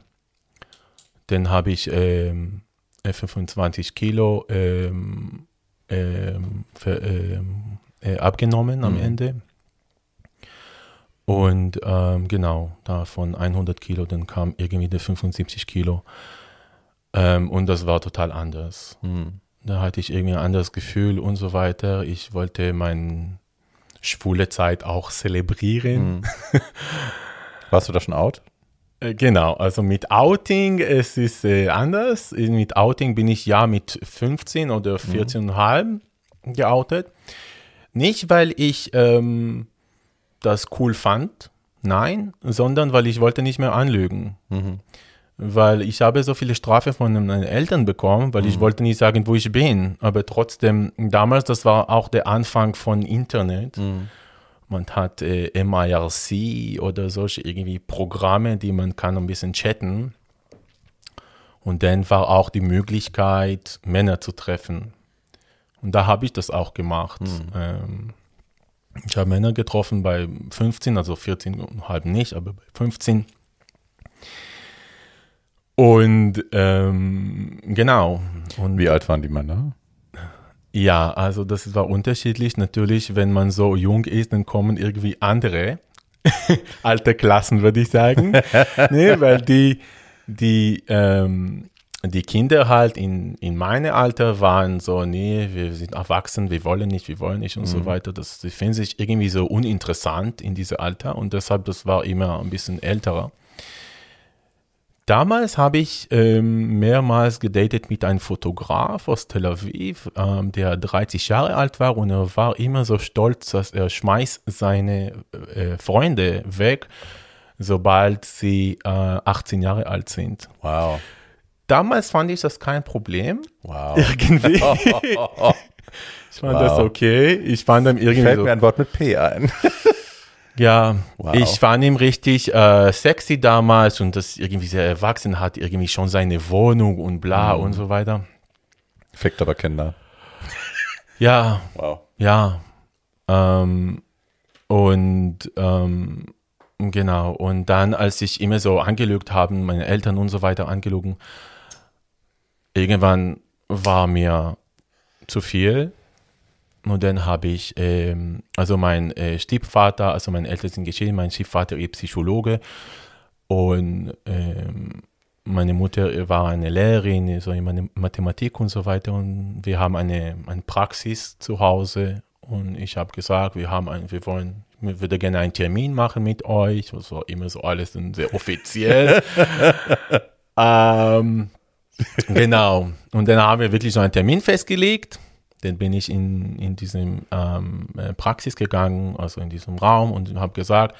dann habe ich ähm, äh, 25 Kilo ähm, ähm, für, ähm, äh, abgenommen am Mhm. Ende. Und ähm, genau, da von 100 Kilo, dann kam irgendwie der 75 Kilo. Ähm, und das war total anders. Hm. Da hatte ich irgendwie ein anderes Gefühl und so weiter. Ich wollte meine schwule Zeit auch zelebrieren. Hm. Warst du da schon out? Äh, Genau, also mit Outing, es ist äh, anders. Mit Outing bin ich ja mit 15 oder 14,5 geoutet. Nicht, weil ich ähm, das cool fand, nein, sondern weil ich wollte nicht mehr anlügen. Mhm. Weil ich habe so viele Strafe von meinen Eltern bekommen, weil ich wollte nicht sagen, wo ich bin. Aber trotzdem, damals, das war auch der Anfang von Internet. Mhm. Man hat äh, MIRC oder solche irgendwie Programme, die man kann ein bisschen chatten. Und dann war auch die Möglichkeit, Männer zu treffen. Und da habe ich das auch gemacht. Ähm, ich habe Männer getroffen bei 15, also 14,5 nicht, aber bei 15. Und ähm, genau. Und Wie alt waren die Männer? ja, also das war unterschiedlich. Natürlich, wenn man so jung ist, dann kommen irgendwie andere alte Klassen, würde ich sagen. nee, weil die, die, ähm, die Kinder halt in, in meinem Alter waren so, nee, wir sind erwachsen, wir wollen nicht, wir wollen nicht und so weiter. Das, die finden sich irgendwie so uninteressant in diesem Alter und deshalb, das war immer ein bisschen älterer. Damals habe ich ähm, mehrmals gedatet mit einem Fotograf aus Tel Aviv, ähm, der 30 Jahre alt war und er war immer so stolz, dass er schmeißt seine äh, Freunde weg, sobald sie äh, 18 Jahre alt sind. Wow. Damals fand ich das kein Problem. Wow. Irgendwie. ich fand das Wow. okay. Ich fand dann irgendwie Fällt so, mir ein Wort mit P ein. Ja, Wow. ich fand ihn richtig äh, sexy damals und das irgendwie sehr erwachsen hat, irgendwie schon seine Wohnung und bla Mhm. und so weiter. Fickt aber Kinder. Ja, Wow. ja. Ähm, und ähm, genau, und dann, als ich immer so angelügt habe, meine Eltern und so weiter angelogen, irgendwann war mir zu viel. Und dann habe ich, ähm, also mein äh, Stiefvater, also meine Eltern sind geschieden, mein Stiefvater ist Psychologe und ähm, meine Mutter war eine Lehrerin, so in Mathematik und so weiter. Und wir haben eine, eine Praxis zu Hause. Und ich habe gesagt, wir haben ein, wir wollen, ich würde gerne einen Termin machen mit euch. Und so immer so alles sehr offiziell. ähm, genau. Und dann haben wir wirklich so einen Termin festgelegt. Dann bin ich in, in diesem ähm, äh, Praxis gegangen, also in diesem Raum und habe gesagt,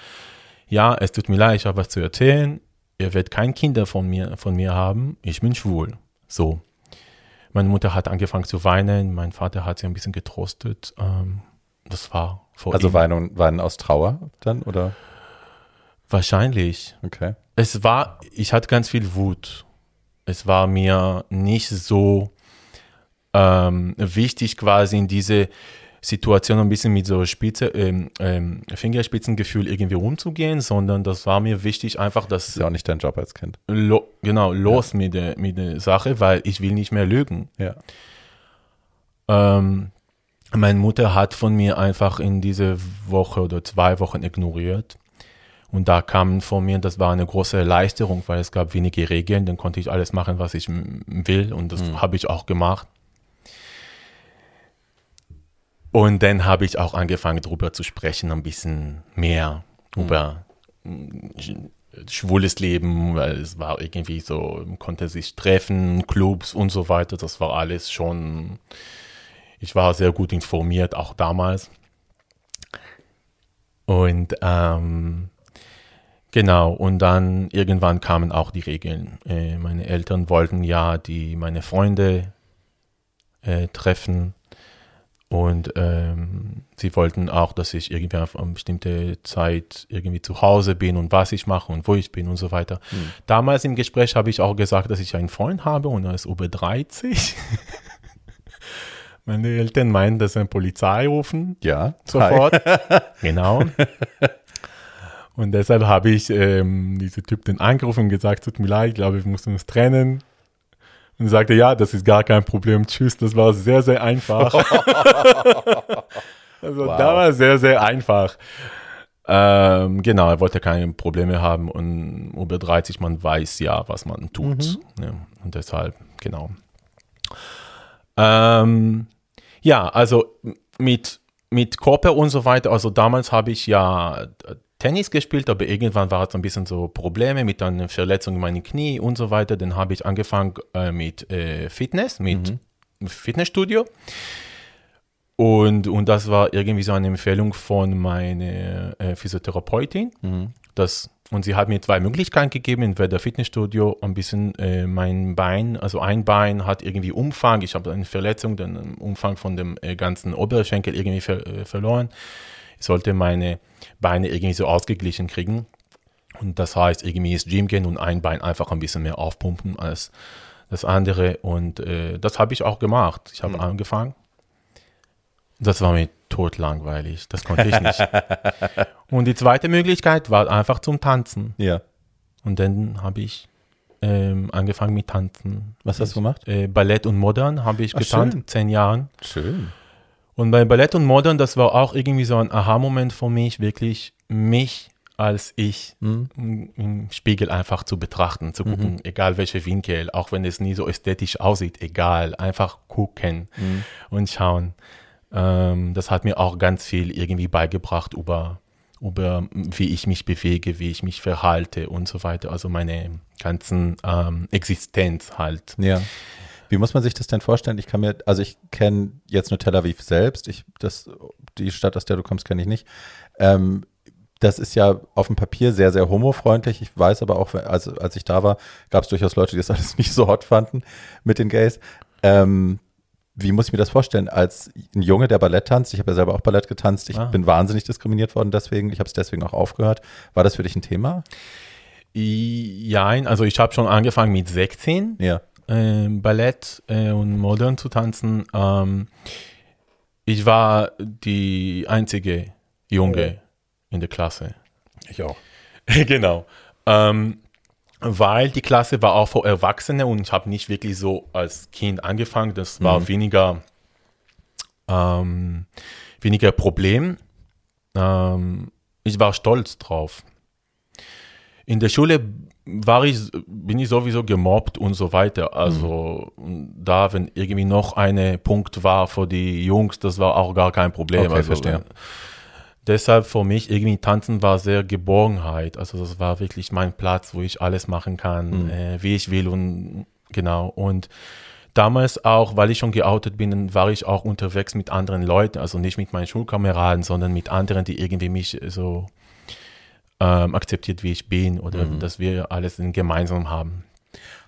ja, es tut mir leid, ich habe was zu erzählen ihr werdet kein Kinder von mir, von mir haben, ich bin schwul. So. Meine Mutter hat angefangen zu weinen, mein Vater hat sie ein bisschen getrostet. Ähm, das war vor Also ihm. weinen, weinen aus Trauer dann, oder? Wahrscheinlich. Okay. Es war, ich hatte ganz viel Wut. Es war mir nicht so ähm, wichtig, quasi in diese Situation ein bisschen mit so Spitze, ähm, ähm, Fingerspitzengefühl irgendwie umzugehen, sondern das war mir wichtig, einfach dass. Das ist ja auch nicht dein Job als Kind. Lo, genau, los ja. mit, der, mit der Sache, weil ich will nicht mehr lügen. Ja. Ähm, meine Mutter hat von mir einfach in diese Woche oder zwei Wochen ignoriert. Und da kam von mir, das war eine große Erleichterung, weil es gab wenige Regeln, dann konnte ich alles machen, was ich will und das mhm. habe ich auch gemacht. Und dann habe ich auch angefangen, darüber zu sprechen, ein bisschen mehr mhm. über schwules Leben, weil es war irgendwie so, man konnte sich treffen, Clubs und so weiter. Das war alles schon, ich war sehr gut informiert, auch damals. Und ähm, genau, und dann irgendwann kamen auch die Regeln. Äh, meine Eltern wollten ja die meine Freunde äh, treffen und ähm, sie wollten auch, dass ich irgendwie auf eine bestimmte Zeit irgendwie zu Hause bin und was ich mache und wo ich bin und so weiter. Mhm. Damals im Gespräch habe ich auch gesagt, dass ich einen Freund habe und er ist über 30. Meine Eltern meinen, dass sie eine Polizei rufen. Ja. Sofort. genau. Und deshalb habe ich ähm, diesen Typ den angerufen und gesagt, tut mir leid, ich glaube, wir müssen uns trennen. Und sagte, ja, das ist gar kein Problem. Tschüss, das war sehr, sehr einfach. also wow. da war sehr, sehr einfach. Ähm, genau, er wollte keine Probleme haben und über 30, man weiß ja, was man tut. Mhm. Ja, und deshalb, genau. Ähm, ja, also mit, mit Körper und so weiter, also damals habe ich ja Tennis gespielt, aber irgendwann war es ein bisschen so Probleme mit einer Verletzung in meinem Knie und so weiter. Dann habe ich angefangen äh, mit äh, Fitness, mit mhm. Fitnessstudio. Und, und das war irgendwie so eine Empfehlung von meiner äh, Physiotherapeutin. Mhm. Das, und sie hat mir zwei Möglichkeiten gegeben, entweder Fitnessstudio, ein bisschen äh, mein Bein, also ein Bein hat irgendwie Umfang, ich habe eine Verletzung, den Umfang von dem äh, ganzen Oberschenkel irgendwie ver äh, verloren. Ich sollte meine Beine irgendwie so ausgeglichen kriegen. Und das heißt, irgendwie ins Gym gehen und ein Bein einfach ein bisschen mehr aufpumpen als das andere. Und äh, das habe ich auch gemacht. Ich habe mhm. angefangen. Das war mir totlangweilig. Das konnte ich nicht. und die zweite Möglichkeit war einfach zum Tanzen. Ja. Und dann habe ich ähm, angefangen mit Tanzen. Was hast du gemacht? Äh, Ballett und Modern habe ich Ach, getanzt, schön. zehn Jahren. Schön. Und bei Ballett und Modern, das war auch irgendwie so ein Aha-Moment für mich, wirklich mich als ich mhm. im Spiegel einfach zu betrachten, zu gucken, mhm. egal welche Winkel, auch wenn es nie so ästhetisch aussieht, egal, einfach gucken mhm. und schauen. Ähm, das hat mir auch ganz viel irgendwie beigebracht über, über wie ich mich bewege, wie ich mich verhalte und so weiter. Also meine ganzen ähm, Existenz halt. Ja. Wie muss man sich das denn vorstellen? Ich kann mir, also ich kenne jetzt nur Tel Aviv selbst. Ich, das, die Stadt, aus der du kommst, kenne ich nicht. Ähm, das ist ja auf dem Papier sehr, sehr homofreundlich. Ich weiß aber auch, als, als ich da war, gab es durchaus Leute, die das alles nicht so hot fanden mit den Gays. Ähm, wie muss ich mir das vorstellen? Als ein Junge, der Ballett tanzt, ich habe ja selber auch Ballett getanzt, ich ah. bin wahnsinnig diskriminiert worden deswegen, ich habe es deswegen auch aufgehört. War das für dich ein Thema? Ja, also ich habe schon angefangen mit 16. Ja äh, Ballett äh, und Modern zu tanzen. Ähm, ich war die einzige Junge oh. in der Klasse. Ich auch. genau. Ähm, weil die Klasse war auch für Erwachsene und ich habe nicht wirklich so als Kind angefangen. Das war mhm. weniger ähm, weniger Problem. Ähm, ich war stolz drauf. In der Schule war ich, bin ich sowieso gemobbt und so weiter. Also mhm. da, wenn irgendwie noch ein Punkt war für die Jungs, das war auch gar kein Problem. Okay, also, verstehe. Deshalb für mich irgendwie Tanzen war sehr Geborgenheit. Also das war wirklich mein Platz, wo ich alles machen kann, Mhm. äh, wie ich will und genau. Und damals auch, weil ich schon geoutet bin, war ich auch unterwegs mit anderen Leuten, also nicht mit meinen Schulkameraden, sondern mit anderen, die irgendwie mich so ähm, akzeptiert, wie ich bin oder Mhm. dass wir alles in gemeinsam haben.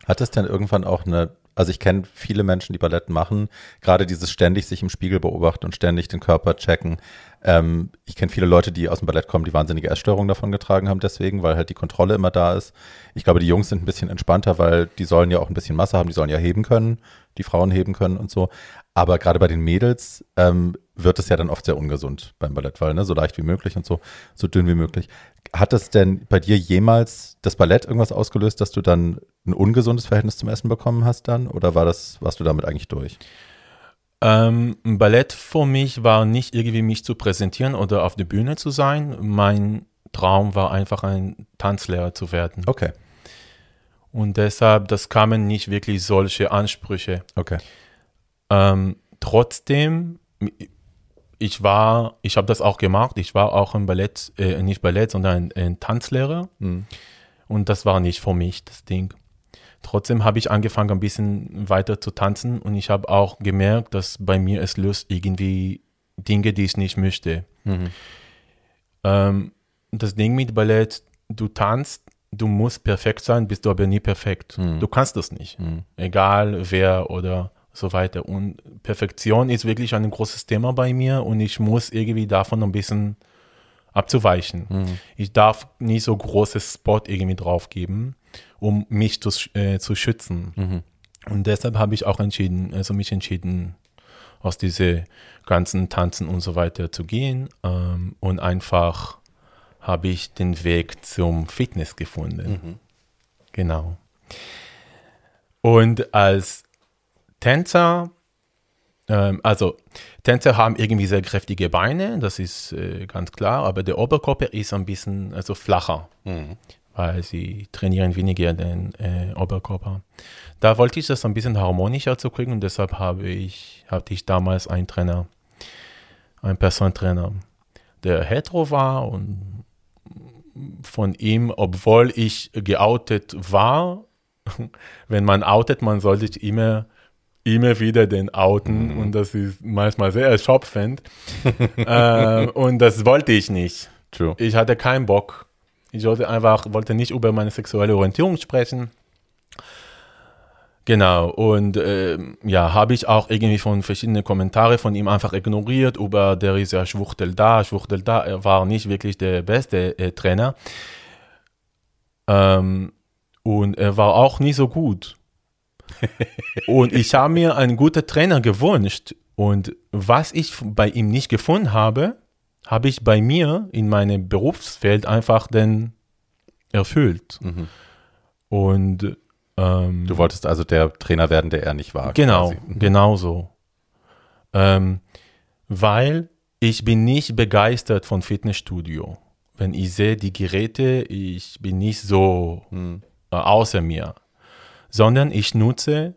Hat es denn irgendwann auch eine, also ich kenne viele Menschen, die Ballett machen, gerade dieses ständig sich im Spiegel beobachten und ständig den Körper checken. Ähm, ich kenne viele Leute, die aus dem Ballett kommen, die wahnsinnige Essstörungen davon getragen haben deswegen, weil halt die Kontrolle immer da ist. Ich glaube, die Jungs sind ein bisschen entspannter, weil die sollen ja auch ein bisschen Masse haben, die sollen ja heben können, die Frauen heben können und so. Aber gerade bei den Mädels ähm, wird es ja dann oft sehr ungesund beim Ballett, weil ne, so leicht wie möglich und so, so dünn wie möglich. Hat es denn bei dir jemals das Ballett irgendwas ausgelöst, dass du dann ein ungesundes Verhältnis zum Essen bekommen hast dann? Oder war das, warst du damit eigentlich durch? Ähm, Ballett für mich war nicht irgendwie mich zu präsentieren oder auf der Bühne zu sein. Mein Traum war einfach ein Tanzlehrer zu werden. Okay, Und deshalb, das kamen nicht wirklich solche Ansprüche. okay. Ähm, trotzdem, ich war, ich habe das auch gemacht. Ich war auch ein Ballett, äh, nicht Ballett, sondern ein, ein Tanzlehrer. Mhm. Und das war nicht für mich das Ding. Trotzdem habe ich angefangen, ein bisschen weiter zu tanzen und ich habe auch gemerkt, dass bei mir es löst irgendwie Dinge, die ich nicht möchte. Mhm. Ähm, das Ding mit Ballett, du tanzt, du musst perfekt sein, bist du aber nie perfekt. Mhm. Du kannst das nicht. Mhm. Egal wer oder so weiter. Und Perfektion ist wirklich ein großes Thema bei mir und ich muss irgendwie davon ein bisschen abzuweichen. Mhm. Ich darf nicht so großes Spot irgendwie drauf geben, um mich zu, äh, zu schützen. Mhm. Und deshalb habe ich auch entschieden, also mich entschieden, aus diese ganzen Tanzen und so weiter zu gehen. Ähm, und einfach habe ich den Weg zum Fitness gefunden. Mhm. Genau. Und als Tänzer, ähm, also Tänzer haben irgendwie sehr kräftige Beine, das ist äh, ganz klar, aber der Oberkörper ist ein bisschen also flacher Mhm. weil sie trainieren weniger den äh, Oberkörper. Da wollte ich das ein bisschen harmonischer zu kriegen und deshalb habe ich, hatte ich damals einen Trainer, einen Personentrainer, der hetero war und von ihm, obwohl ich geoutet war, wenn man outet, man sollte sich immer immer wieder den outen und das ist manchmal sehr erschöpfend äh, und das wollte ich nicht. True. Ich hatte keinen Bock. Ich wollte einfach, wollte nicht über meine sexuelle Orientierung sprechen. Genau, und ähm, ja, habe ich auch irgendwie von verschiedenen Kommentare von ihm einfach ignoriert, über der ist ja Schwuchtel da, Schwuchtel da. Er war nicht wirklich der beste äh, Trainer. Ähm, und er war auch nicht so gut. Und ich habe mir einen guten Trainer gewünscht. Und was ich bei ihm nicht gefunden habe, habe ich bei mir in meinem Berufsfeld einfach dann erfüllt. Mhm. Und ähm, Du wolltest also der Trainer werden, der er nicht war. Genau, quasi. Mhm. genau so. Ähm, weil ich bin nicht begeistert von Fitnessstudio. Wenn ich sehe die Geräte, ich bin nicht so Mhm. äh, außer mir, sondern ich nutze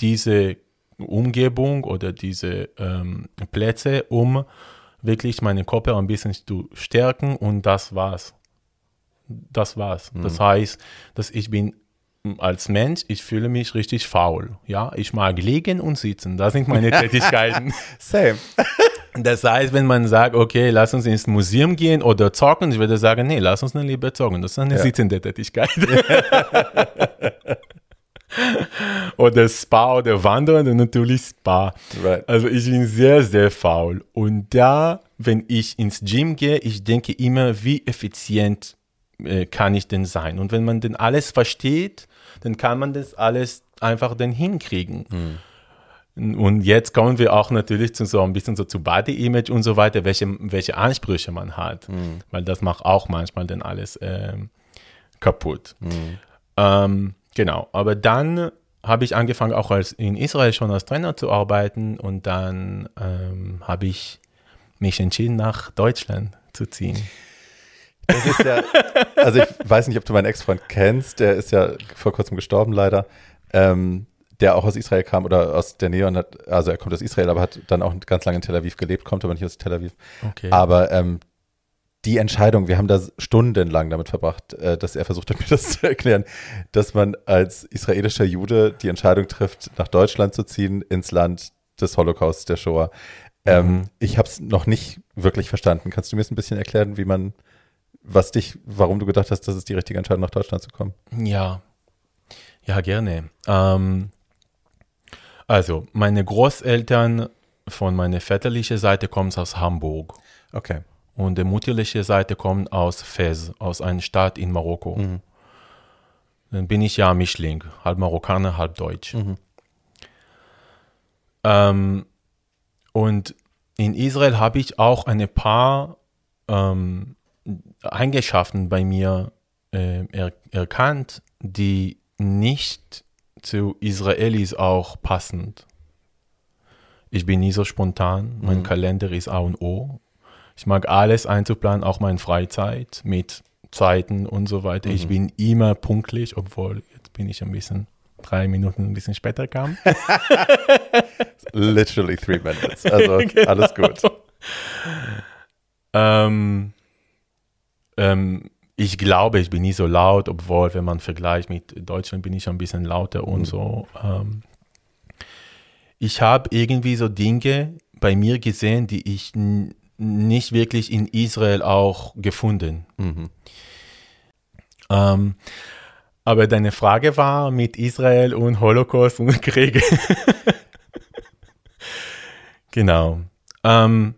diese Umgebung oder diese ähm, Plätze, um wirklich meinen Körper ein bisschen zu stärken und das war's. Das war's. Das heißt, dass ich bin als Mensch, ich fühle mich richtig faul. Ja, ich mag liegen und sitzen. Das sind meine Tätigkeiten. Same. Das heißt, wenn man sagt, okay, lass uns ins Museum gehen oder zocken, ich würde sagen, nee, lass uns dann lieber zocken. Das ist eine Ja. sitzende Tätigkeit. oder Spa oder Wandern, dann natürlich Spa. Right. Also ich bin sehr, sehr faul. Und da, wenn ich ins Gym gehe, ich denke immer, wie effizient äh, kann ich denn sein? Und wenn man denn alles versteht, dann kann man das alles einfach dann hinkriegen. Und jetzt kommen wir auch natürlich zu so ein bisschen so zu Body Image und so weiter, welche, welche Ansprüche man hat. Weil das macht auch manchmal dann alles ähm, kaputt. Ähm, genau. Aber dann habe ich angefangen, auch als in Israel schon als Trainer zu arbeiten und dann ähm, habe ich mich entschieden, nach Deutschland zu ziehen. Das ist ja, also ich weiß nicht, ob du meinen Ex-Freund kennst, der ist ja vor kurzem gestorben leider, ähm, der auch aus Israel kam oder aus der Nähe und hat, also er kommt aus Israel, aber hat dann auch ganz lange in Tel Aviv gelebt, kommt aber nicht aus Tel Aviv. Okay. Aber ähm, die Entscheidung, wir haben da stundenlang damit verbracht, äh, dass er versucht hat, mir das zu erklären, dass man als israelischer Jude die Entscheidung trifft, nach Deutschland zu ziehen, ins Land des Holocausts, der Shoah. Ähm, Mhm. Ich habe es noch nicht wirklich verstanden. Kannst du mir jetzt ein bisschen erklären, wie man, was dich, warum du gedacht hast, das ist die richtige Entscheidung, nach Deutschland zu kommen? Ja, ja, gerne. Ähm, also, meine Großeltern von meiner väterlichen Seite kommen aus Hamburg Okay. Und die mütterliche Seite kommt aus Fez, aus einer Stadt in Marokko. Mhm. Dann bin ich ja Mischling, halb Marokkaner, halb Deutsch. Mhm. Ähm, und in Israel habe ich auch ein paar ähm, Eigenschaften bei mir äh, er, erkannt, die nicht zu Israelis auch passend. Ich bin nie so spontan, mein Mhm. Kalender ist A und O. Ich mag alles einzuplanen, auch meine Freizeit mit Zeiten und so weiter. Ich Mhm. bin immer pünktlich, obwohl jetzt bin ich ein bisschen drei Minuten ein bisschen später kam. Literally three minutes. Also Genau. alles gut. Ähm, ähm, ich glaube, ich bin nie so laut, obwohl, wenn man vergleicht mit Deutschland, bin ich ein bisschen lauter und Mhm. so. Ähm, ich habe irgendwie so Dinge bei mir gesehen, die ich nicht wirklich in Israel auch gefunden. Mhm. Ähm, aber deine Frage war mit Israel und Holocaust und Kriege. genau. Ähm,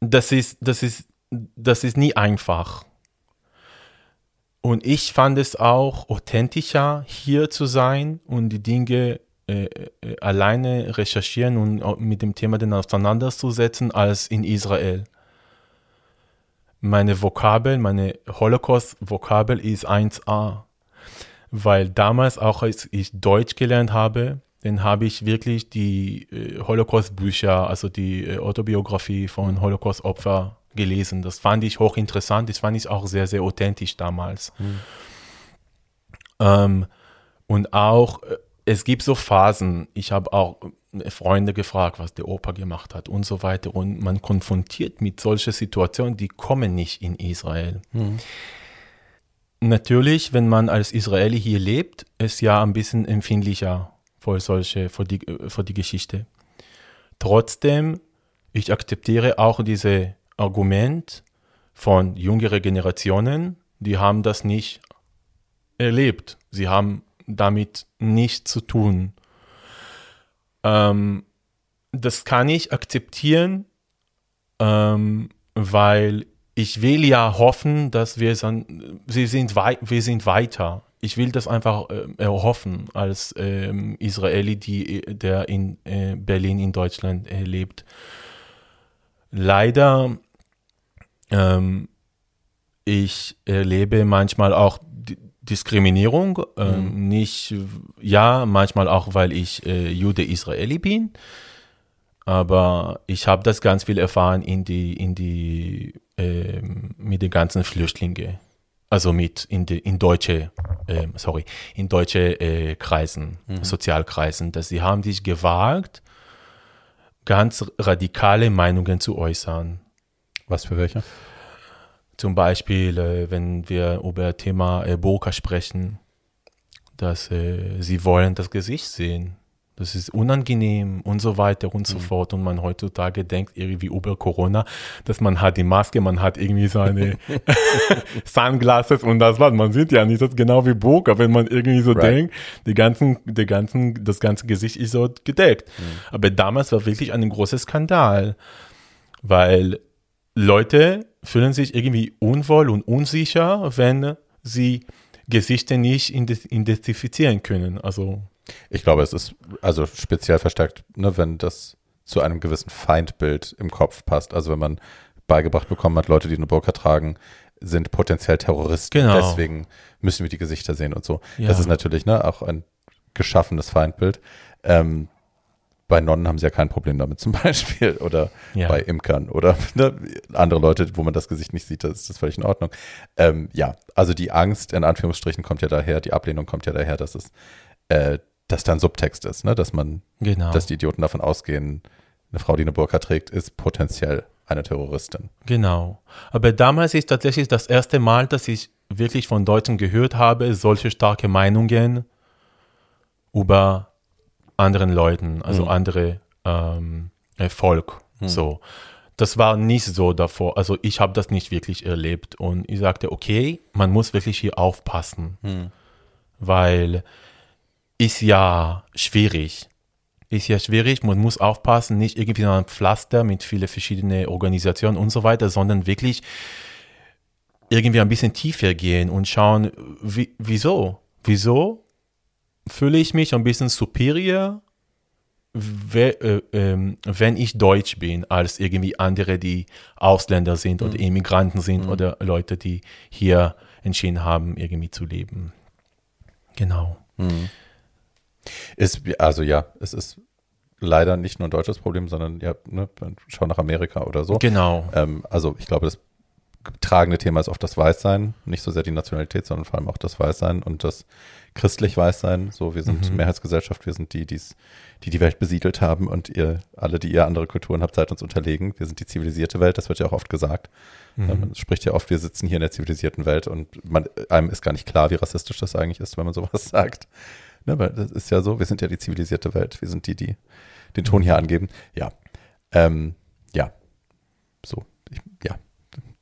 das ist, das ist, das ist nie einfach. Und ich fand es auch authentischer, hier zu sein und die Dinge äh, äh, alleine recherchieren und mit dem Thema dann auseinanderzusetzen, als in Israel. Meine Vokabel, meine Holocaust-Vokabel ist 1a. Weil damals, auch als ich Deutsch gelernt habe, dann habe ich wirklich die äh, Holocaust-Bücher, also die äh, Autobiografie von Holocaust-Opfer gelesen. Das fand ich hochinteressant, das fand ich auch sehr, sehr authentisch damals. Ähm, und auch, äh, es gibt so Phasen, ich habe auch äh, Freunde gefragt, was der Opa gemacht hat und so weiter. Und man konfrontiert mit solchen Situationen, die kommen nicht in Israel. Natürlich, wenn man als Israeli hier lebt, ist ja ein bisschen empfindlicher für solche, für die, äh, für die Geschichte. Trotzdem, ich akzeptiere auch diese Argument von jüngeren Generationen, die haben das nicht erlebt. Sie haben damit nichts zu tun. Ähm, das kann ich akzeptieren, ähm, weil ich will ja hoffen, dass wir, san- sie sind, wei wir sind weiter. Ich will das einfach äh, erhoffen als ähm, Israeli, die, der in äh, Berlin in Deutschland äh, lebt. Leider, ähm, ich erlebe manchmal auch Di- Diskriminierung, ähm, nicht, ja, manchmal auch, weil ich äh, Jude-Israeli bin, aber ich habe das ganz viel erfahren in die, in die, ähm, mit den ganzen Flüchtlingen, also mit in, die, in deutsche, ähm, sorry, in deutsche äh, Kreisen, Sozialkreisen, dass sie haben sich gewagt, ganz radikale Meinungen zu äußern. Was für welche? Zum Beispiel, äh, wenn wir über Thema äh, Burka sprechen, dass äh, sie wollen das Gesicht sehen. Das ist unangenehm und so weiter und so fort. Und man heutzutage denkt irgendwie über Corona, dass man hat die Maske, man hat irgendwie seine Sunglasses und das war's. Man sieht ja nicht das genau wie Burka, wenn man irgendwie so Right. denkt, die ganzen, die ganzen, das ganze Gesicht ist so gedeckt. Aber damals war wirklich ein großer Skandal, weil Leute fühlen sich irgendwie unwohl und unsicher, wenn sie Gesichter nicht ide- identifizieren können. Also Ich glaube, es ist also speziell verstärkt, ne, wenn das zu einem gewissen Feindbild im Kopf passt. Also wenn man beigebracht bekommen hat, Leute, die eine Burka tragen, sind potenziell Terroristen. Genau. Deswegen müssen wir die Gesichter sehen und so. Ja. Das ist natürlich ne, auch ein geschaffenes Feindbild. Ähm, bei Nonnen haben sie ja kein Problem damit zum Beispiel oder Ja. bei Imkern oder ne, andere Leute, wo man das Gesicht nicht sieht, da ist das völlig in Ordnung. Ähm, ja, also die Angst in Anführungsstrichen kommt ja daher, die Ablehnung kommt ja daher, dass es, äh, dass da ein Subtext ist, ne, dass man, Genau. dass die Idioten davon ausgehen, eine Frau, die eine Burka trägt, ist potenziell eine Terroristin. Genau. Aber damals ist tatsächlich das erste Mal, dass ich wirklich von Deutschen gehört habe, solche starke Meinungen über anderen Leuten, also Mhm. andere ähm, äh, Volk. So. Das war nicht so davor. Also ich habe das nicht wirklich erlebt. Und ich sagte, okay, man muss wirklich hier aufpassen, weil ist ja schwierig. Ist ja schwierig, man muss aufpassen, nicht irgendwie so ein Pflaster mit vielen verschiedenen Organisationen und so weiter, sondern wirklich irgendwie ein bisschen tiefer gehen und schauen, wie, wieso? Wieso fühle ich mich ein bisschen superior, äh, ähm, wenn ich Deutsch bin, als irgendwie andere, die Ausländer sind oder Immigranten sind oder Leute, die hier entschieden haben, irgendwie zu leben. Genau. Ist, also ja, es ist leider nicht nur ein deutsches Problem, sondern ja, ne, schau nach Amerika oder so. Genau. Ähm, also ich glaube, das tragende Thema ist oft das Weißsein, nicht so sehr die Nationalität, sondern vor allem auch das Weißsein und das christlich Weißsein. So, wir sind Mhm. Mehrheitsgesellschaft, wir sind die, die's, die die Welt besiedelt haben und ihr, alle, die ihr andere Kulturen habt, seid uns unterlegen. Wir sind die zivilisierte Welt, das wird ja auch oft gesagt. Mhm. Man spricht ja oft, wir sitzen hier in der zivilisierten Welt und man, einem ist gar nicht klar, wie rassistisch das eigentlich ist, wenn man sowas sagt. Ne, weil das ist ja so, wir sind ja die zivilisierte Welt, wir sind die, die den Ton hier angeben. Ja, ähm, ja, so,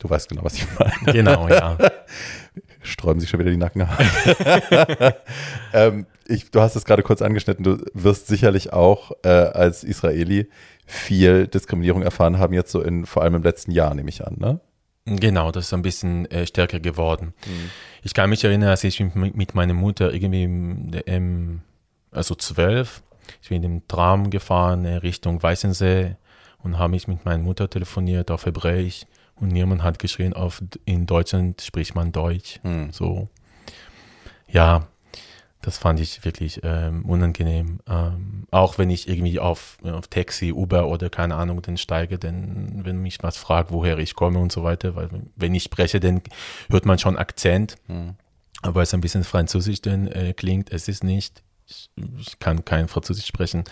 du weißt genau, was ich meine. Genau, ja. Sträuben sich schon wieder die Nackenhaare. ähm, ich, du hast es gerade kurz angeschnitten, du wirst sicherlich auch äh, als Israeli viel Diskriminierung erfahren haben, jetzt so in, vor allem im letzten Jahr, nehme ich an, ne? Genau, das ist ein bisschen äh, stärker geworden. Ich kann mich erinnern, als ich mit, mit meiner Mutter irgendwie im, im also zwölf, ich bin im Tram gefahren äh, Richtung Weißensee und habe mich mit meiner Mutter telefoniert auf Hebräisch und niemand hat geschrien, auf, in Deutschland spricht man Deutsch. Hm. So, ja, das fand ich wirklich ähm, unangenehm. Ähm, auch wenn ich irgendwie auf, auf Taxi, Uber oder keine Ahnung dann steige, dann, wenn mich was fragt, woher ich komme und so weiter, weil wenn ich spreche, dann hört man schon Akzent, Hm. aber es ein bisschen französisch dann äh, klingt. Es ist nicht, ich, ich kann kein Französisch sprechen.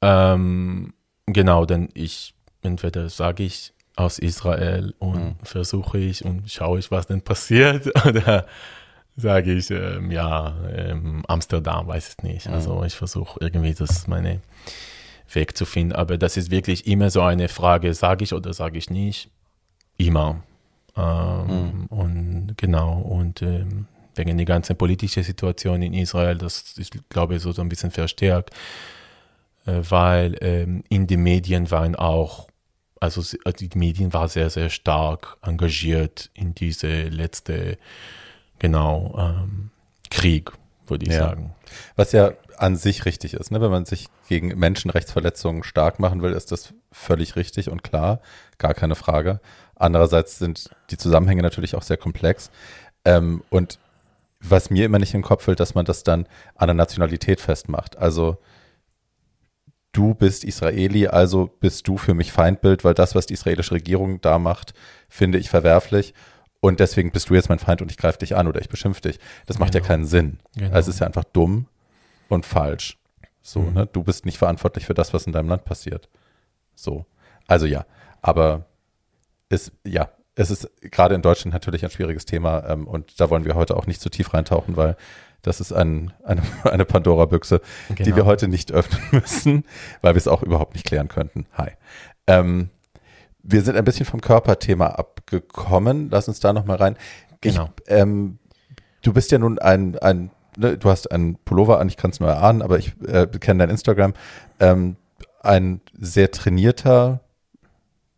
Ähm, genau, denn ich, entweder sage ich aus Israel und Mhm. versuche ich und schaue ich, was denn passiert, oder sage ich, ähm, ja, ähm, Amsterdam, weiß es nicht. Also ich versuche irgendwie das meine Weg zu finden, aber das ist wirklich immer so eine Frage, sage ich oder sage ich nicht? Immer. Ähm, Und genau, und ähm, wegen der ganzen politischen Situation in Israel, das ist, glaube ich, so, so ein bisschen verstärkt, äh, weil ähm, in den Medien waren auch, also also die Medien waren sehr, sehr stark engagiert in diese letzte, genau, ähm, Krieg, würde ich Ja. sagen. Was ja an sich richtig ist, ne? Wenn man sich gegen Menschenrechtsverletzungen stark machen will, ist das völlig richtig und klar, gar keine Frage. Andererseits sind die Zusammenhänge natürlich auch sehr komplex. Ähm, und was mir immer nicht in den Kopf will, dass man das dann an der Nationalität festmacht. Also du bist Israeli, also bist du für mich Feindbild, weil das, was die israelische Regierung da macht, finde ich verwerflich. Und deswegen bist du jetzt mein Feind und ich greife dich an oder ich beschimpfe dich. Das macht ja Genau. keinen Sinn. Genau. Also es ist ja einfach dumm und falsch. So, Mhm. ne? Du bist nicht verantwortlich für das, was in deinem Land passiert. So. Also ja, aber es, ja, es ist gerade in Deutschland natürlich ein schwieriges Thema ähm, und da wollen wir heute auch nicht zu tief reintauchen, weil das ist ein, eine, eine Pandora-Büchse, die Genau. wir heute nicht öffnen müssen, weil wir es auch überhaupt nicht klären könnten. Hi. Ähm, wir sind ein bisschen vom Körperthema abgekommen. Lass uns da nochmal rein. Genau. Ich, ähm, du bist ja nun ein, ein ne, du hast einen Pullover an, ich kann es nur erahnen, aber ich äh, kenne dein Instagram. Ähm, ein sehr trainierter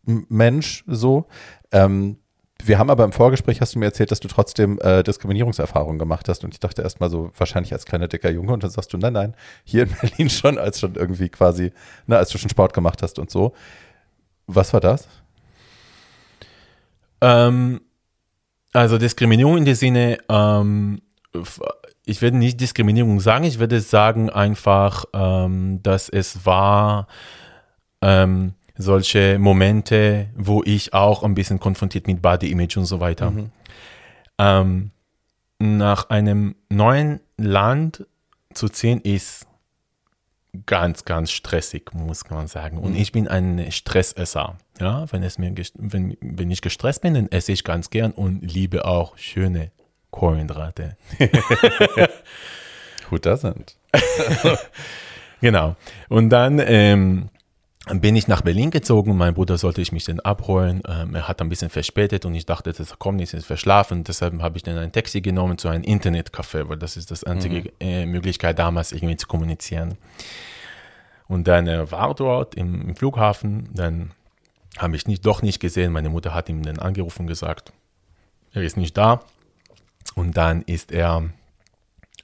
Mensch, so. Ähm, wir haben aber im Vorgespräch, hast du mir erzählt, dass du trotzdem äh, Diskriminierungserfahrungen gemacht hast. Und ich dachte erstmal so, wahrscheinlich als kleiner dicker Junge. Und dann sagst du, nein, nein, hier in Berlin schon, als schon irgendwie quasi, ne, als du schon Sport gemacht hast und so. Was war das? Ähm, also Diskriminierung in dem Sinne, ähm, ich werde nicht Diskriminierung sagen, ich würde sagen einfach, ähm, dass es war ähm, solche Momente, wo ich auch ein bisschen konfrontiert mit Body Image und so weiter. Mhm. Ähm, nach einem neuen Land zu ziehen ist ganz, ganz stressig, muss man sagen. Und Mhm. ich bin ein Stressesser. Ja, wenn es mir, wenn, wenn ich gestresst bin, dann esse ich ganz gern und liebe auch schöne Kohlenhydrate. Gut, da sind. Genau. Und dann ähm, bin ich nach Berlin gezogen. Mein Bruder sollte ich mich dann abholen. Ähm, er hat ein bisschen verspätet und ich dachte, das kommt nicht, ist verschlafen. Deshalb habe ich dann ein Taxi genommen zu einem Internetcafé, weil das ist das einzige äh, Möglichkeit damals irgendwie zu kommunizieren. Und dann äh, war dort im, im Flughafen. Dann habe ich nicht, doch nicht gesehen. Meine Mutter hat ihm dann angerufen und gesagt, er ist nicht da. Und dann ist er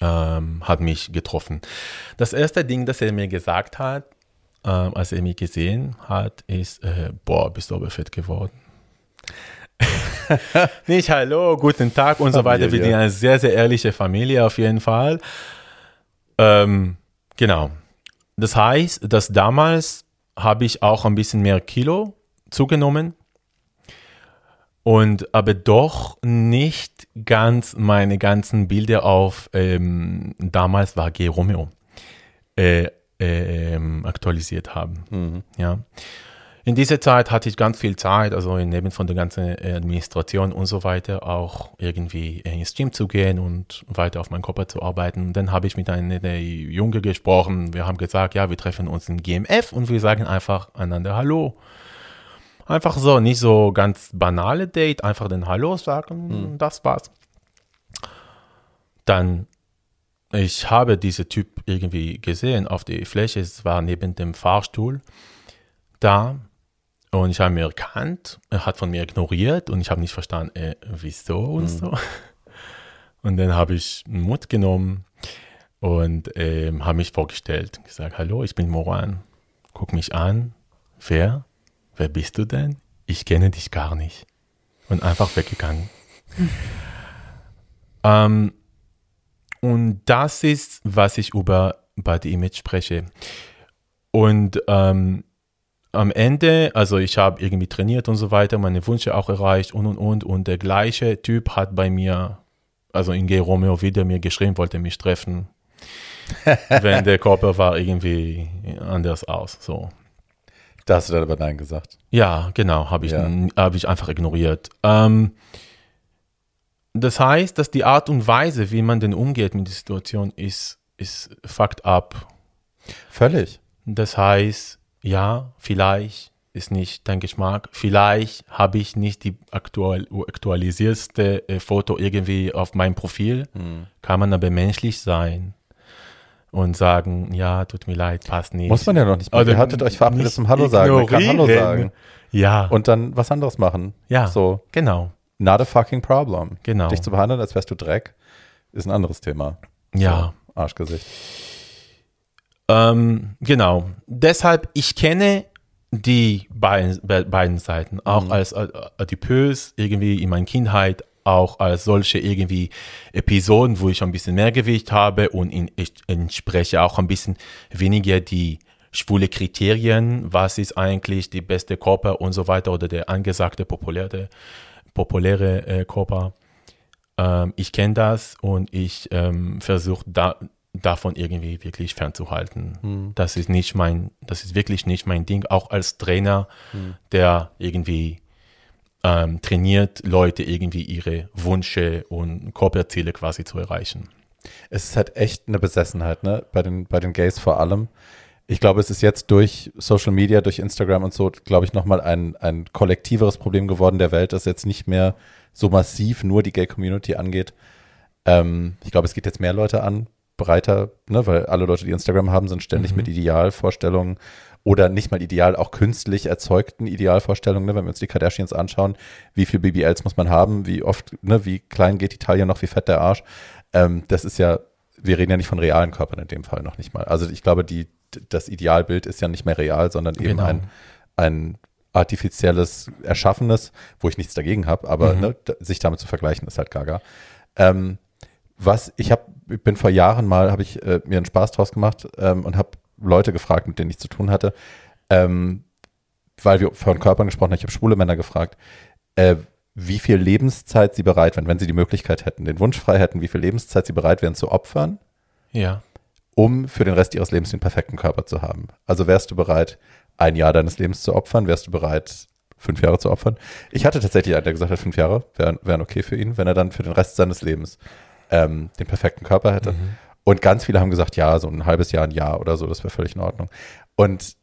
ähm, hat mich getroffen. Das erste Ding, das er mir gesagt hat, ähm, als er mich gesehen hat, ist, äh, boah, bist du aber fett geworden. Nicht hallo, guten Tag und so weiter. Wir Familie. sind eine sehr, sehr ehrliche Familie auf jeden Fall. Ähm, genau. Das heißt, dass damals habe ich auch ein bisschen mehr Kilo zugenommen und aber doch nicht ganz meine ganzen Bilder auf ähm, damals war G Romeo äh, ähm, aktualisiert haben. Ja. In dieser Zeit hatte ich ganz viel Zeit, also neben von der ganzen äh, Administration und so weiter, auch irgendwie äh, ins Team zu gehen und weiter auf meinen Körper zu arbeiten. Und dann habe ich mit einer der Junge gesprochen. Wir haben gesagt, ja, wir treffen uns im GMF und wir sagen einfach einander Hallo. Einfach so, nicht so ganz banale Date, einfach den Hallo sagen, das war's. Dann, ich habe diesen Typ irgendwie gesehen auf die Fläche, es war neben dem Fahrstuhl da und ich habe ihn erkannt, er hat von mir ignoriert und ich habe nicht verstanden, äh, wieso und so. Und dann habe ich Mut genommen und ähm, habe mich vorgestellt, gesagt, hallo, ich bin Moran, guck mich an, wer? Wer bist du denn? Ich kenne dich gar nicht. Und einfach weggegangen. ähm, und das ist, was ich über Body Image spreche. Und ähm, am Ende, also ich habe irgendwie trainiert und so weiter, meine Wünsche auch erreicht und und und. Und der gleiche Typ hat bei mir, also in G. Romeo wieder mir geschrieben, wollte mich treffen. wenn der Körper war irgendwie anders aus. So. Da hast du dann aber Nein gesagt. Ja, genau, habe ich, Ja. hab ich einfach ignoriert. Ähm, das heißt, dass die Art und Weise, wie man denn umgeht mit der Situation, ist, ist fucked up. Völlig. Das heißt, ja, vielleicht ist nicht dein Geschmack, vielleicht habe ich nicht die aktual, aktualisierste äh, Foto irgendwie auf meinem Profil, Hm. kann man aber menschlich sein und sagen, ja, tut mir leid, passt nicht. Muss man ja noch nicht. Oder Ihr hattet euch verabredet zum Hallo sagen. Man kann Hallo sagen. Ja, Und dann was anderes machen. ja, So, genau, not a fucking problem. genau. Dich zu behandeln, als wärst du Dreck, ist ein anderes Thema. ja. So, Arschgesicht. Ähm, genau. Deshalb, ich kenne die beiden, be beiden Seiten, auch als äh, adipös, irgendwie in meiner Kindheit, auch als solche irgendwie Episoden, wo ich ein bisschen mehr Gewicht habe und in, ich entspreche auch ein bisschen weniger die schwule Kriterien, was ist eigentlich die beste Körper und so weiter oder der angesagte populäre, populäre äh, Körper. Ähm, ich kenne das und ich ähm, versuche da, davon irgendwie wirklich fernzuhalten. Das ist nicht mein, das ist wirklich nicht mein Ding. Auch als Trainer, der irgendwie ähm, trainiert, Leute irgendwie ihre Wünsche und Körperziele quasi zu erreichen. Es ist halt echt eine Besessenheit, ne? Bei den, bei den Gays vor allem. Ich glaube, es ist jetzt durch Social Media, durch Instagram und so, glaube ich, nochmal ein, ein kollektiveres Problem geworden der Welt, das jetzt nicht mehr so massiv nur die Gay-Community angeht. Ähm, ich glaube, es geht jetzt mehr Leute an, breiter, ne? weil alle Leute, die Instagram haben, sind ständig mit Idealvorstellungen oder nicht mal ideal, auch künstlich erzeugten Idealvorstellungen. Ne? Wenn wir uns die Kardashians anschauen, wie viel BBLs muss man haben, wie oft, ne? wie klein geht die Taille noch, wie fett der Arsch. Ähm, das ist ja, wir reden ja nicht von realen Körpern in dem Fall noch nicht mal. Also ich glaube, die, das Idealbild ist ja nicht mehr real, sondern eben Genau. ein, ein artifizielles, erschaffenes, wo ich nichts dagegen habe, aber ne, d- sich damit zu vergleichen, ist halt gaga. Ähm, was ich habe, ich bin vor Jahren mal, habe ich äh, mir einen Spaß draus gemacht ähm, und habe Leute gefragt, mit denen ich zu tun hatte, ähm, weil wir von Körpern gesprochen haben. Ich habe schwule Männer gefragt, äh, wie viel Lebenszeit sie bereit wären, wenn sie die Möglichkeit hätten, den Wunsch frei hätten, wie viel Lebenszeit sie bereit wären zu opfern, Ja. Um für den Rest ihres Lebens den perfekten Körper zu haben. Also wärst du bereit, ein Jahr deines Lebens zu opfern? Wärst du bereit, fünf Jahre zu opfern? Ich hatte tatsächlich einen, der gesagt hat, fünf Jahre wären, wären okay für ihn, wenn er dann für den Rest seines Lebens ähm, den perfekten Körper hätte. Und ganz viele haben gesagt, ja, so ein halbes Jahr, ein Jahr oder so, das wäre völlig in Ordnung. Und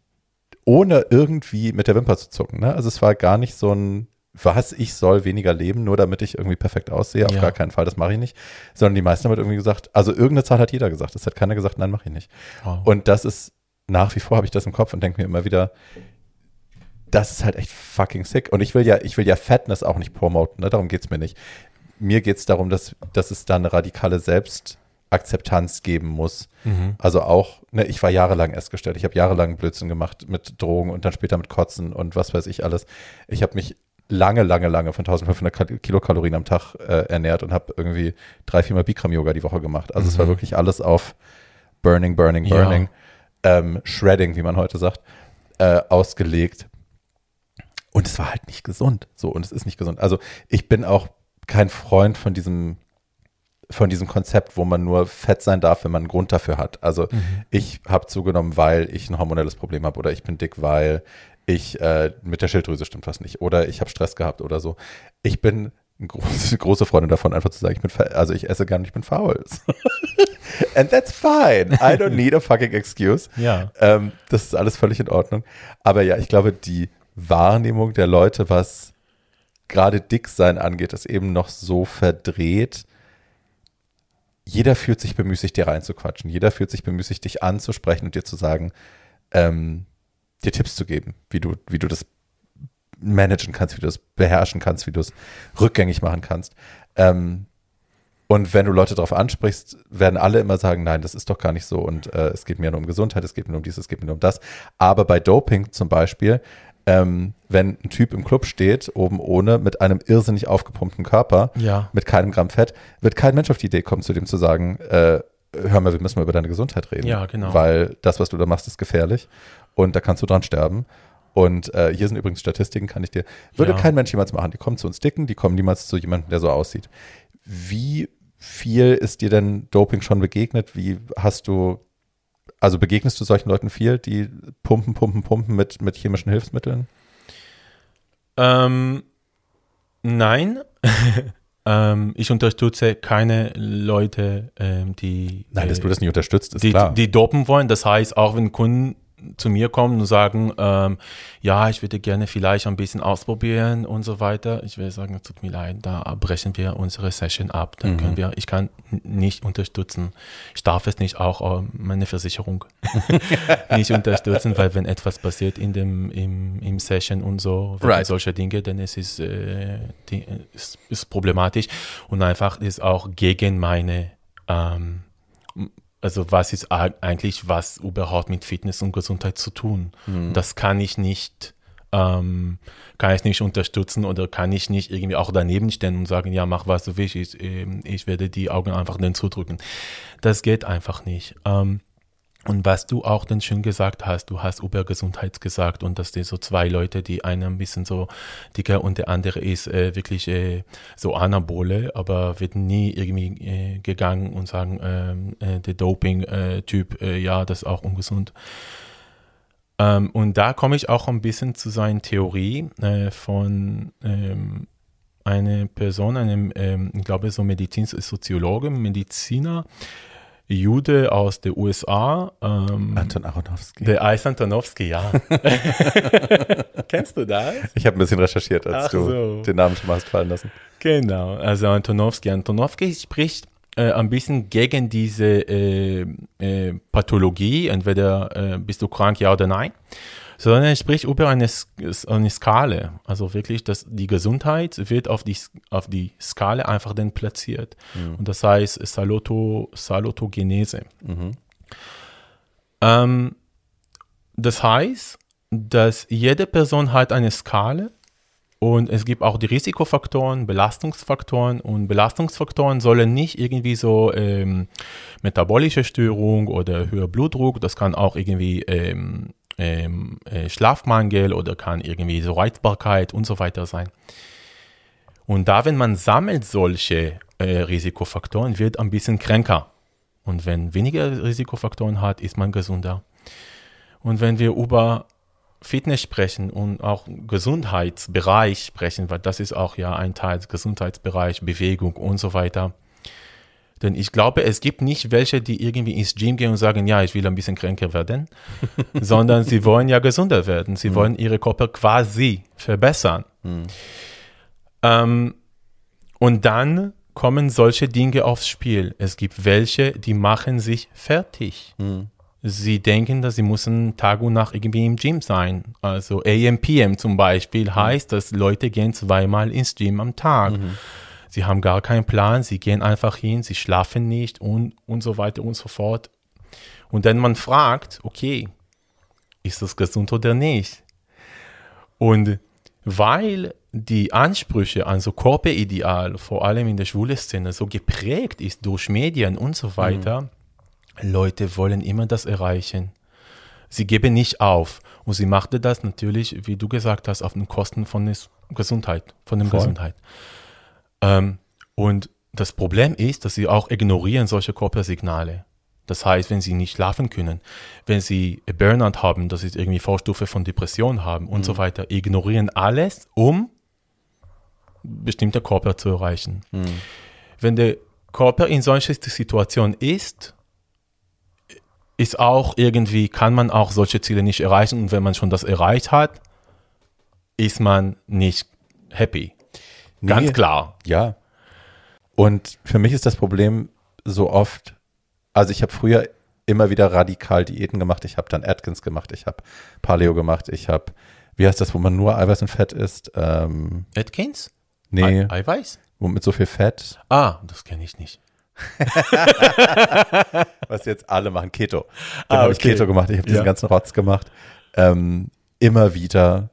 ohne irgendwie mit der Wimper zu zucken. Ne? Also es war gar nicht so ein, was, ich soll weniger leben, nur damit ich irgendwie perfekt aussehe. Auf Ja. gar keinen Fall, das mache ich nicht. Sondern die meisten haben halt irgendwie gesagt, also irgendeine Zahl hat jeder gesagt. Es hat keiner gesagt, nein, mache ich nicht. Wow. Und das ist, nach wie vor habe ich das im Kopf und denke mir immer wieder, das ist halt echt fucking sick. Und ich will ja, ich will ja Fatness auch nicht promoten, ne? darum geht es mir nicht. Mir geht es darum, dass, dass es da eine radikale Selbstakzeptanz geben muss. Mhm. Also auch, ne, ich war jahrelang essgestellt, ich habe jahrelang Blödsinn gemacht mit Drogen und dann später mit Kotzen und was weiß ich alles. Ich habe mich lange, lange, lange von 1500 Kal- Kilokalorien am Tag äh, ernährt und habe irgendwie drei, viermal Bikram-Yoga die Woche gemacht. Also es war Mhm. wirklich alles auf Burning, Burning, Ja. Burning, ähm, Shredding, wie man heute sagt, äh, ausgelegt. Und es war halt nicht gesund. So, und es ist nicht gesund. Also ich bin auch kein Freund von diesem, von diesem Konzept, wo man nur fett sein darf, wenn man einen Grund dafür hat. Also ich habe zugenommen, weil ich ein hormonelles Problem habe oder ich bin dick, weil ich äh, mit der Schilddrüse stimmt was nicht oder ich habe Stress gehabt oder so. Ich bin eine große, große Freundin davon, einfach zu sagen, ich bin, also ich esse gerne, ich bin faul. And that's fine. I don't need a fucking excuse. Ja. Ähm, das ist alles völlig in Ordnung. Aber ja, ich glaube, die Wahrnehmung der Leute, was gerade Dicksein angeht, ist eben noch so verdreht. Jeder fühlt sich bemüßigt, dir reinzuquatschen. Jeder fühlt sich bemüßigt, dich anzusprechen und dir zu sagen, ähm, dir Tipps zu geben, wie du, wie du das managen kannst, wie du das beherrschen kannst, wie du es rückgängig machen kannst. Ähm, und wenn du Leute darauf ansprichst, werden alle immer sagen, nein, das ist doch gar nicht so. Und äh, es geht mir nur um Gesundheit, es geht mir nur um dies, es geht mir nur um das. Aber bei Doping zum Beispiel, ähm, wenn ein Typ im Club steht, oben ohne, mit einem irrsinnig aufgepumpten Körper, Ja. mit keinem Gramm Fett, wird kein Mensch auf die Idee kommen, zu dem zu sagen, äh, hör mal, wir müssen mal über deine Gesundheit reden. Ja, genau. Weil das, was du da machst, ist gefährlich und da kannst du dran sterben. Und äh, hier sind übrigens Statistiken, kann ich dir, würde Ja. kein Mensch jemals machen. Die kommen zu uns Dicken, die kommen niemals zu jemandem, der so aussieht. Wie viel ist dir denn Doping schon begegnet? Wie hast du, also begegnest du solchen Leuten viel, die pumpen, pumpen, pumpen mit, mit chemischen Hilfsmitteln? Ähm, nein. ähm, ich unterstütze keine Leute, ähm, die, Nein, dass äh, du das nicht unterstützt, ist die, klar. die dopen wollen. Das heißt, auch wenn Kunden zu mir kommen und sagen, ähm, ja, ich würde gerne vielleicht ein bisschen ausprobieren und so weiter. Ich will sagen, tut mir leid, da brechen wir unsere Session ab. Dann können wir, ich kann nicht unterstützen. Ich darf es nicht auch, äh, meine Versicherung nicht unterstützen, weil wenn etwas passiert in dem, im, im Session und so, Right. solcher Dinge, dann ist es äh, die, ist, ist problematisch und einfach ist auch gegen meine ähm, also was ist eig- eigentlich was überhaupt mit Fitness und Gesundheit zu tun? Das kann ich nicht, ähm, kann ich nicht unterstützen oder kann ich nicht irgendwie auch daneben stehen und sagen, ja, mach was du willst, ich, ähm, ich werde die Augen einfach dann zudrücken. Das geht einfach nicht. Ähm, und was du auch dann schön gesagt hast, du hast über Gesundheit gesagt und dass die so zwei Leute, die einer ein bisschen so dicker und der andere ist äh, wirklich äh, so Anabole, aber wird nie irgendwie äh, gegangen und sagen, ähm, äh, der Doping-Typ, äh, ja, das ist auch ungesund. Ähm, und da komme ich auch ein bisschen zu seiner Theorie äh, von ähm, einer Person, einem, ähm, ich glaube, so Medizinsoziologe, Mediziner, Jude aus den USA. Ähm, Anton Aronowski. der Eis Antonowski, ja. Kennst du das? Ich habe ein bisschen recherchiert, als Ach du so. den Namen schon mal hast fallen lassen. Genau, also Antonowski. Antonowski spricht äh, ein bisschen gegen diese äh, äh, Pathologie, entweder äh, bist du krank, ja oder nein, sondern er spricht über eine, eine Skala. Also wirklich, dass die Gesundheit wird auf die, auf die Skala einfach dann platziert. Und das heißt Saluto, Salutogenese. Ähm, das heißt, dass jede Person hat eine Skala Und es gibt auch die Risikofaktoren, Belastungsfaktoren. Und Belastungsfaktoren sollen nicht irgendwie so ähm, metabolische Störung oder höher Blutdruck, das kann auch irgendwie ähm, ähm, äh, Schlafmangel oder kann irgendwie so Reizbarkeit und so weiter sein. Und da, wenn man sammelt solche äh, Risikofaktoren, wird ein bisschen kränker. Und wenn weniger Risikofaktoren hat, ist man gesünder. Und wenn wir über Fitness sprechen und auch Gesundheitsbereich sprechen, weil das ist auch ja ein Teil Gesundheitsbereich, Bewegung und so weiter. Denn ich glaube, es gibt nicht welche, die irgendwie ins Gym gehen und sagen, ja, ich will ein bisschen kränker werden, sondern sie wollen ja gesünder werden. Sie mhm. wollen ihre Körper quasi verbessern. Mhm. Ähm, und dann kommen solche Dinge aufs Spiel. Es gibt welche, die machen sich fertig. Mhm sie denken, dass sie müssen Tag und Nacht irgendwie im Gym sein. Also AMPM zum Beispiel mhm. heißt, dass Leute gehen zweimal ins Gym am Tag. Mhm. Sie haben gar keinen Plan, sie gehen einfach hin, sie schlafen nicht und, und so weiter und so fort. Und dann man fragt, okay, ist das gesund oder nicht? Und weil die Ansprüche an so Körperideal, vor allem in der schwule Szene, so geprägt ist durch Medien und so weiter, mhm Leute wollen immer das erreichen. Sie geben nicht auf. Und sie machte das natürlich, wie du gesagt hast, auf den Kosten von der Gesundheit, von der Gesundheit. Ähm, und das Problem ist, dass sie auch ignorieren solche Körpersignale. Das heißt, wenn sie nicht schlafen können, wenn sie Burnout haben, das ist irgendwie Vorstufe von Depression haben und mhm. so weiter, ignorieren alles, um bestimmte Körper zu erreichen. Mhm. Wenn der Körper in solcher Situation ist, ist auch irgendwie, kann man auch solche Ziele nicht erreichen. Und wenn man schon das erreicht hat, ist man nicht happy. Ganz nee, klar. Ja. Und für mich ist das Problem so oft, also ich habe früher immer wieder radikal Diäten gemacht. Ich habe dann Atkins gemacht, ich habe Paleo gemacht, ich habe, wie heißt das, wo man nur Eiweiß und Fett isst? Ähm, Atkins? Nee. Ei Eiweiß? Wo mit so viel Fett. Ah, das kenne ich nicht. Was jetzt alle machen, Keto. Dann ah, habe ich Keto gemacht, ich habe diesen ja. ganzen Rotz gemacht. Ähm, immer wieder,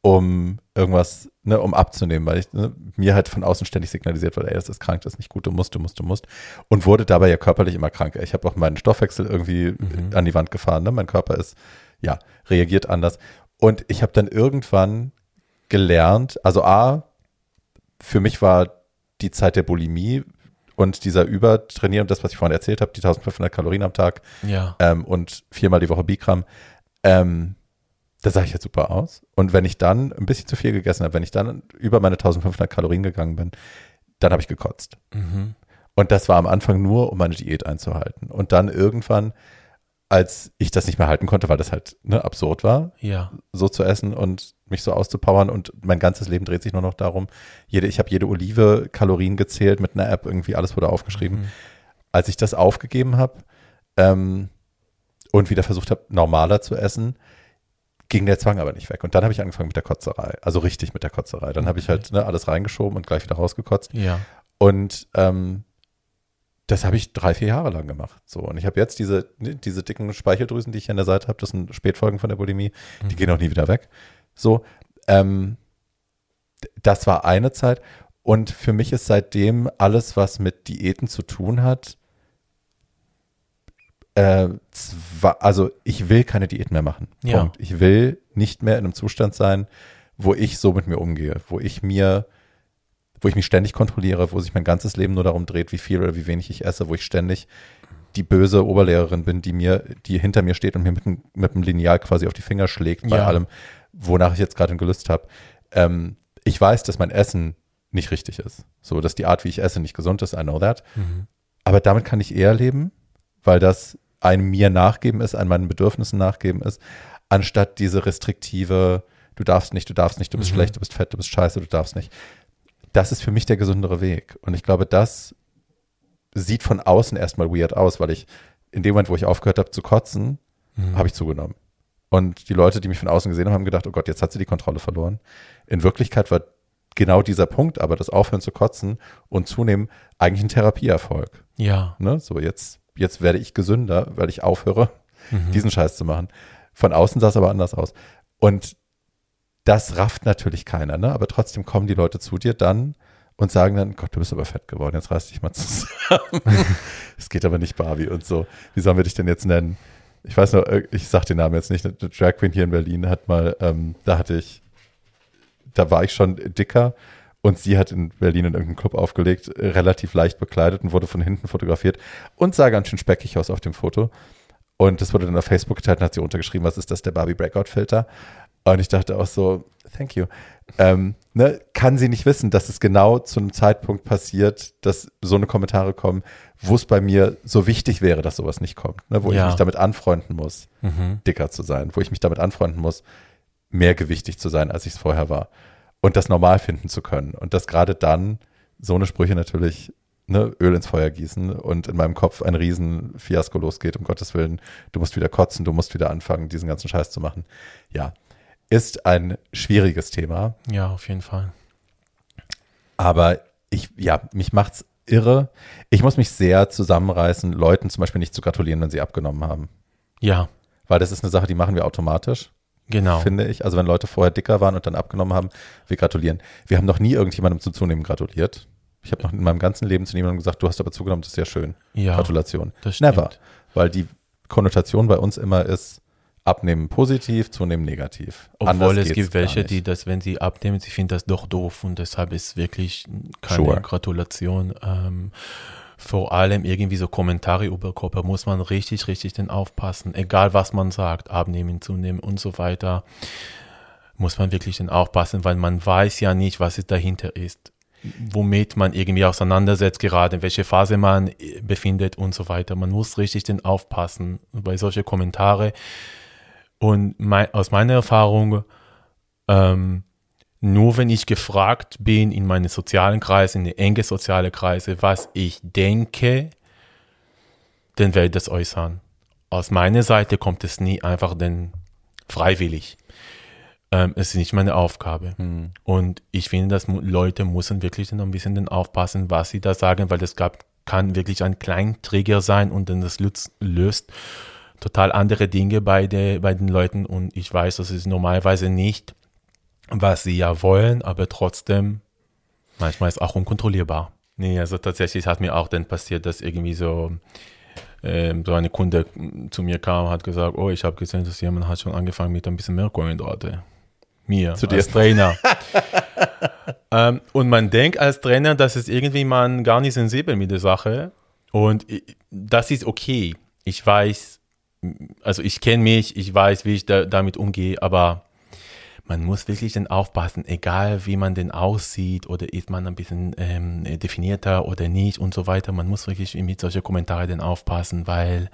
um irgendwas, ne, um abzunehmen, weil ich ne, mir halt von außen ständig signalisiert wurde, ey, das ist krank, das ist nicht gut, du musst, du musst, du musst. Und wurde dabei ja körperlich immer kranker. Ich habe auch meinen Stoffwechsel irgendwie mhm. an die Wand gefahren. Ne? Mein Körper ist, ja, reagiert anders. Und ich habe dann irgendwann gelernt, also A, für mich war die Zeit der Bulimie und dieser Übertrainieren, das, was ich vorhin erzählt habe, die 1500 Kalorien am Tag ja. ähm, und viermal die Woche Bikram, ähm, da sah ich jetzt super aus. Und wenn ich dann ein bisschen zu viel gegessen habe, wenn ich dann über meine 1500 Kalorien gegangen bin, dann habe ich gekotzt. Mhm. Und das war am Anfang nur, um meine Diät einzuhalten. Und dann irgendwann als ich das nicht mehr halten konnte, weil das halt ne, absurd war, ja. so zu essen und mich so auszupowern und mein ganzes Leben dreht sich nur noch darum, jede, ich habe jede Olive Kalorien gezählt mit einer App, irgendwie alles wurde aufgeschrieben. Mhm. Als ich das aufgegeben habe ähm, und wieder versucht habe, normaler zu essen, ging der Zwang aber nicht weg. Und dann habe ich angefangen mit der Kotzerei, also richtig mit der Kotzerei. Dann okay. habe ich halt ne, alles reingeschoben und gleich wieder rausgekotzt. Ja. Und ähm, das habe ich drei, vier Jahre lang gemacht. So, und ich habe jetzt diese, ne, diese dicken Speicheldrüsen, die ich hier an der Seite habe, das sind Spätfolgen von der Bulimie, die mhm. gehen auch nie wieder weg. So, ähm, das war eine Zeit. Und für mich ist seitdem alles, was mit Diäten zu tun hat, äh, zwar, also ich will keine Diät mehr machen. Ja. Punkt. Ich will nicht mehr in einem Zustand sein, wo ich so mit mir umgehe, wo ich mir wo ich mich ständig kontrolliere, wo sich mein ganzes Leben nur darum dreht, wie viel oder wie wenig ich esse, wo ich ständig die böse Oberlehrerin bin, die mir, die hinter mir steht und mir mit, mit dem Lineal quasi auf die Finger schlägt bei ja. allem, wonach ich jetzt gerade Gelüst habe. Ähm, ich weiß, dass mein Essen nicht richtig ist. So, dass die Art, wie ich esse, nicht gesund ist, I know that. Mhm. Aber damit kann ich eher leben, weil das ein mir nachgeben ist, ein meinen Bedürfnissen nachgeben ist, anstatt diese restriktive, du darfst nicht, du darfst nicht, du bist mhm. schlecht, du bist fett, du bist scheiße, du darfst nicht das ist für mich der gesündere Weg. Und ich glaube, das sieht von außen erstmal weird aus, weil ich in dem Moment, wo ich aufgehört habe zu kotzen, mhm. habe ich zugenommen. Und die Leute, die mich von außen gesehen haben, haben gedacht, oh Gott, jetzt hat sie die Kontrolle verloren. In Wirklichkeit war genau dieser Punkt, aber das Aufhören zu kotzen und zunehmen eigentlich ein Therapieerfolg. Ja. Ne? So, jetzt, jetzt werde ich gesünder, weil ich aufhöre, mhm. diesen Scheiß zu machen. Von außen sah es aber anders aus. Und das rafft natürlich keiner, ne? aber trotzdem kommen die Leute zu dir dann und sagen dann, Gott, du bist aber fett geworden, jetzt reiß dich mal zusammen. Es geht aber nicht Barbie und so. Wie sollen wir dich denn jetzt nennen? Ich weiß noch, äh, ich sag den Namen jetzt nicht, eine Drag Queen hier in Berlin hat mal, ähm, da hatte ich, da war ich schon dicker und sie hat in Berlin in irgendeinem Club aufgelegt, äh, relativ leicht bekleidet und wurde von hinten fotografiert und sah ganz schön speckig aus auf dem Foto. Und das wurde dann auf Facebook geteilt und hat sie untergeschrieben, was ist das, der Barbie Breakout-Filter? Und ich dachte auch so, thank you. Ähm, ne, kann sie nicht wissen, dass es genau zu einem Zeitpunkt passiert, dass so eine Kommentare kommen, wo es bei mir so wichtig wäre, dass sowas nicht kommt, ne, wo Ja. ich mich damit anfreunden muss, Mhm. dicker zu sein, wo ich mich damit anfreunden muss, mehrgewichtig zu sein, als ich es vorher war und das normal finden zu können und dass gerade dann so eine Sprüche natürlich ne, Öl ins Feuer gießen und in meinem Kopf ein riesen Fiasko losgeht, um Gottes Willen, du musst wieder kotzen, du musst wieder anfangen, diesen ganzen Scheiß zu machen. Ja, ist ein schwieriges Thema, Ja, auf jeden Fall. aber ich, ja, mich macht's irre. Ich muss mich sehr zusammenreißen, Leuten zum Beispiel nicht zu gratulieren, wenn sie abgenommen haben. Ja, Weil das ist eine Sache, die machen wir automatisch, genau. finde ich. Also wenn Leute vorher dicker waren und dann abgenommen haben, wir gratulieren. Wir haben noch nie irgendjemandem zum Zunehmen gratuliert. Ich habe noch in meinem ganzen Leben zu niemandem gesagt, du hast aber zugenommen, das ist ja schön. Ja, Gratulation. Never. Weil die Konnotation bei uns immer ist, abnehmen positiv, zunehmen negativ. Obwohl Anders es gibt welche, die das, wenn sie abnehmen, sie finden das doch doof und deshalb ist wirklich keine Sure. Gratulation. Ähm, vor allem irgendwie so Kommentare über Körper muss man richtig, richtig denn aufpassen. Egal was man sagt, abnehmen, zunehmen und so weiter, muss man wirklich denn aufpassen, weil man weiß ja nicht, was es dahinter ist. Womit man irgendwie auseinandersetzt, gerade in welche Phase man äh, befindet und so weiter. Man muss richtig denn aufpassen bei solche Kommentare. Und mei- aus meiner Erfahrung, ähm, nur wenn ich gefragt bin in meine sozialen Kreise, in die enge soziale Kreise, was ich denke, dann werde ich das äußern. Aus meiner Seite kommt es nie einfach denn freiwillig. Ähm, es ist nicht meine Aufgabe. Hm. Und ich finde, dass Leute müssen wirklich dann ein bisschen dann aufpassen, was sie da sagen, weil das gab, kann wirklich ein Kleinträger sein und dann das löst, löst total andere Dinge bei, der, bei den Leuten und ich weiß, das ist normalerweise nicht, was sie ja wollen, aber trotzdem manchmal ist auch unkontrollierbar. Nee, also tatsächlich hat mir auch dann passiert, dass irgendwie so, ähm, so eine Kunde zu mir kam und hat gesagt, oh, ich habe gesehen, dass jemand hat schon angefangen mit ein bisschen mehr Kohlenhydrate. Mir, Zu dir. als Trainer. ähm, und man denkt als Trainer, dass es irgendwie man gar nicht sensibel mit der Sache. Und das ist okay. Ich weiß, also ich kenne mich, ich weiß, wie ich da, damit umgehe, aber man muss wirklich dann aufpassen, egal wie man denn aussieht oder ist man ein bisschen ähm, definierter oder nicht und so weiter. Man muss wirklich mit solchen Kommentaren dann aufpassen, weil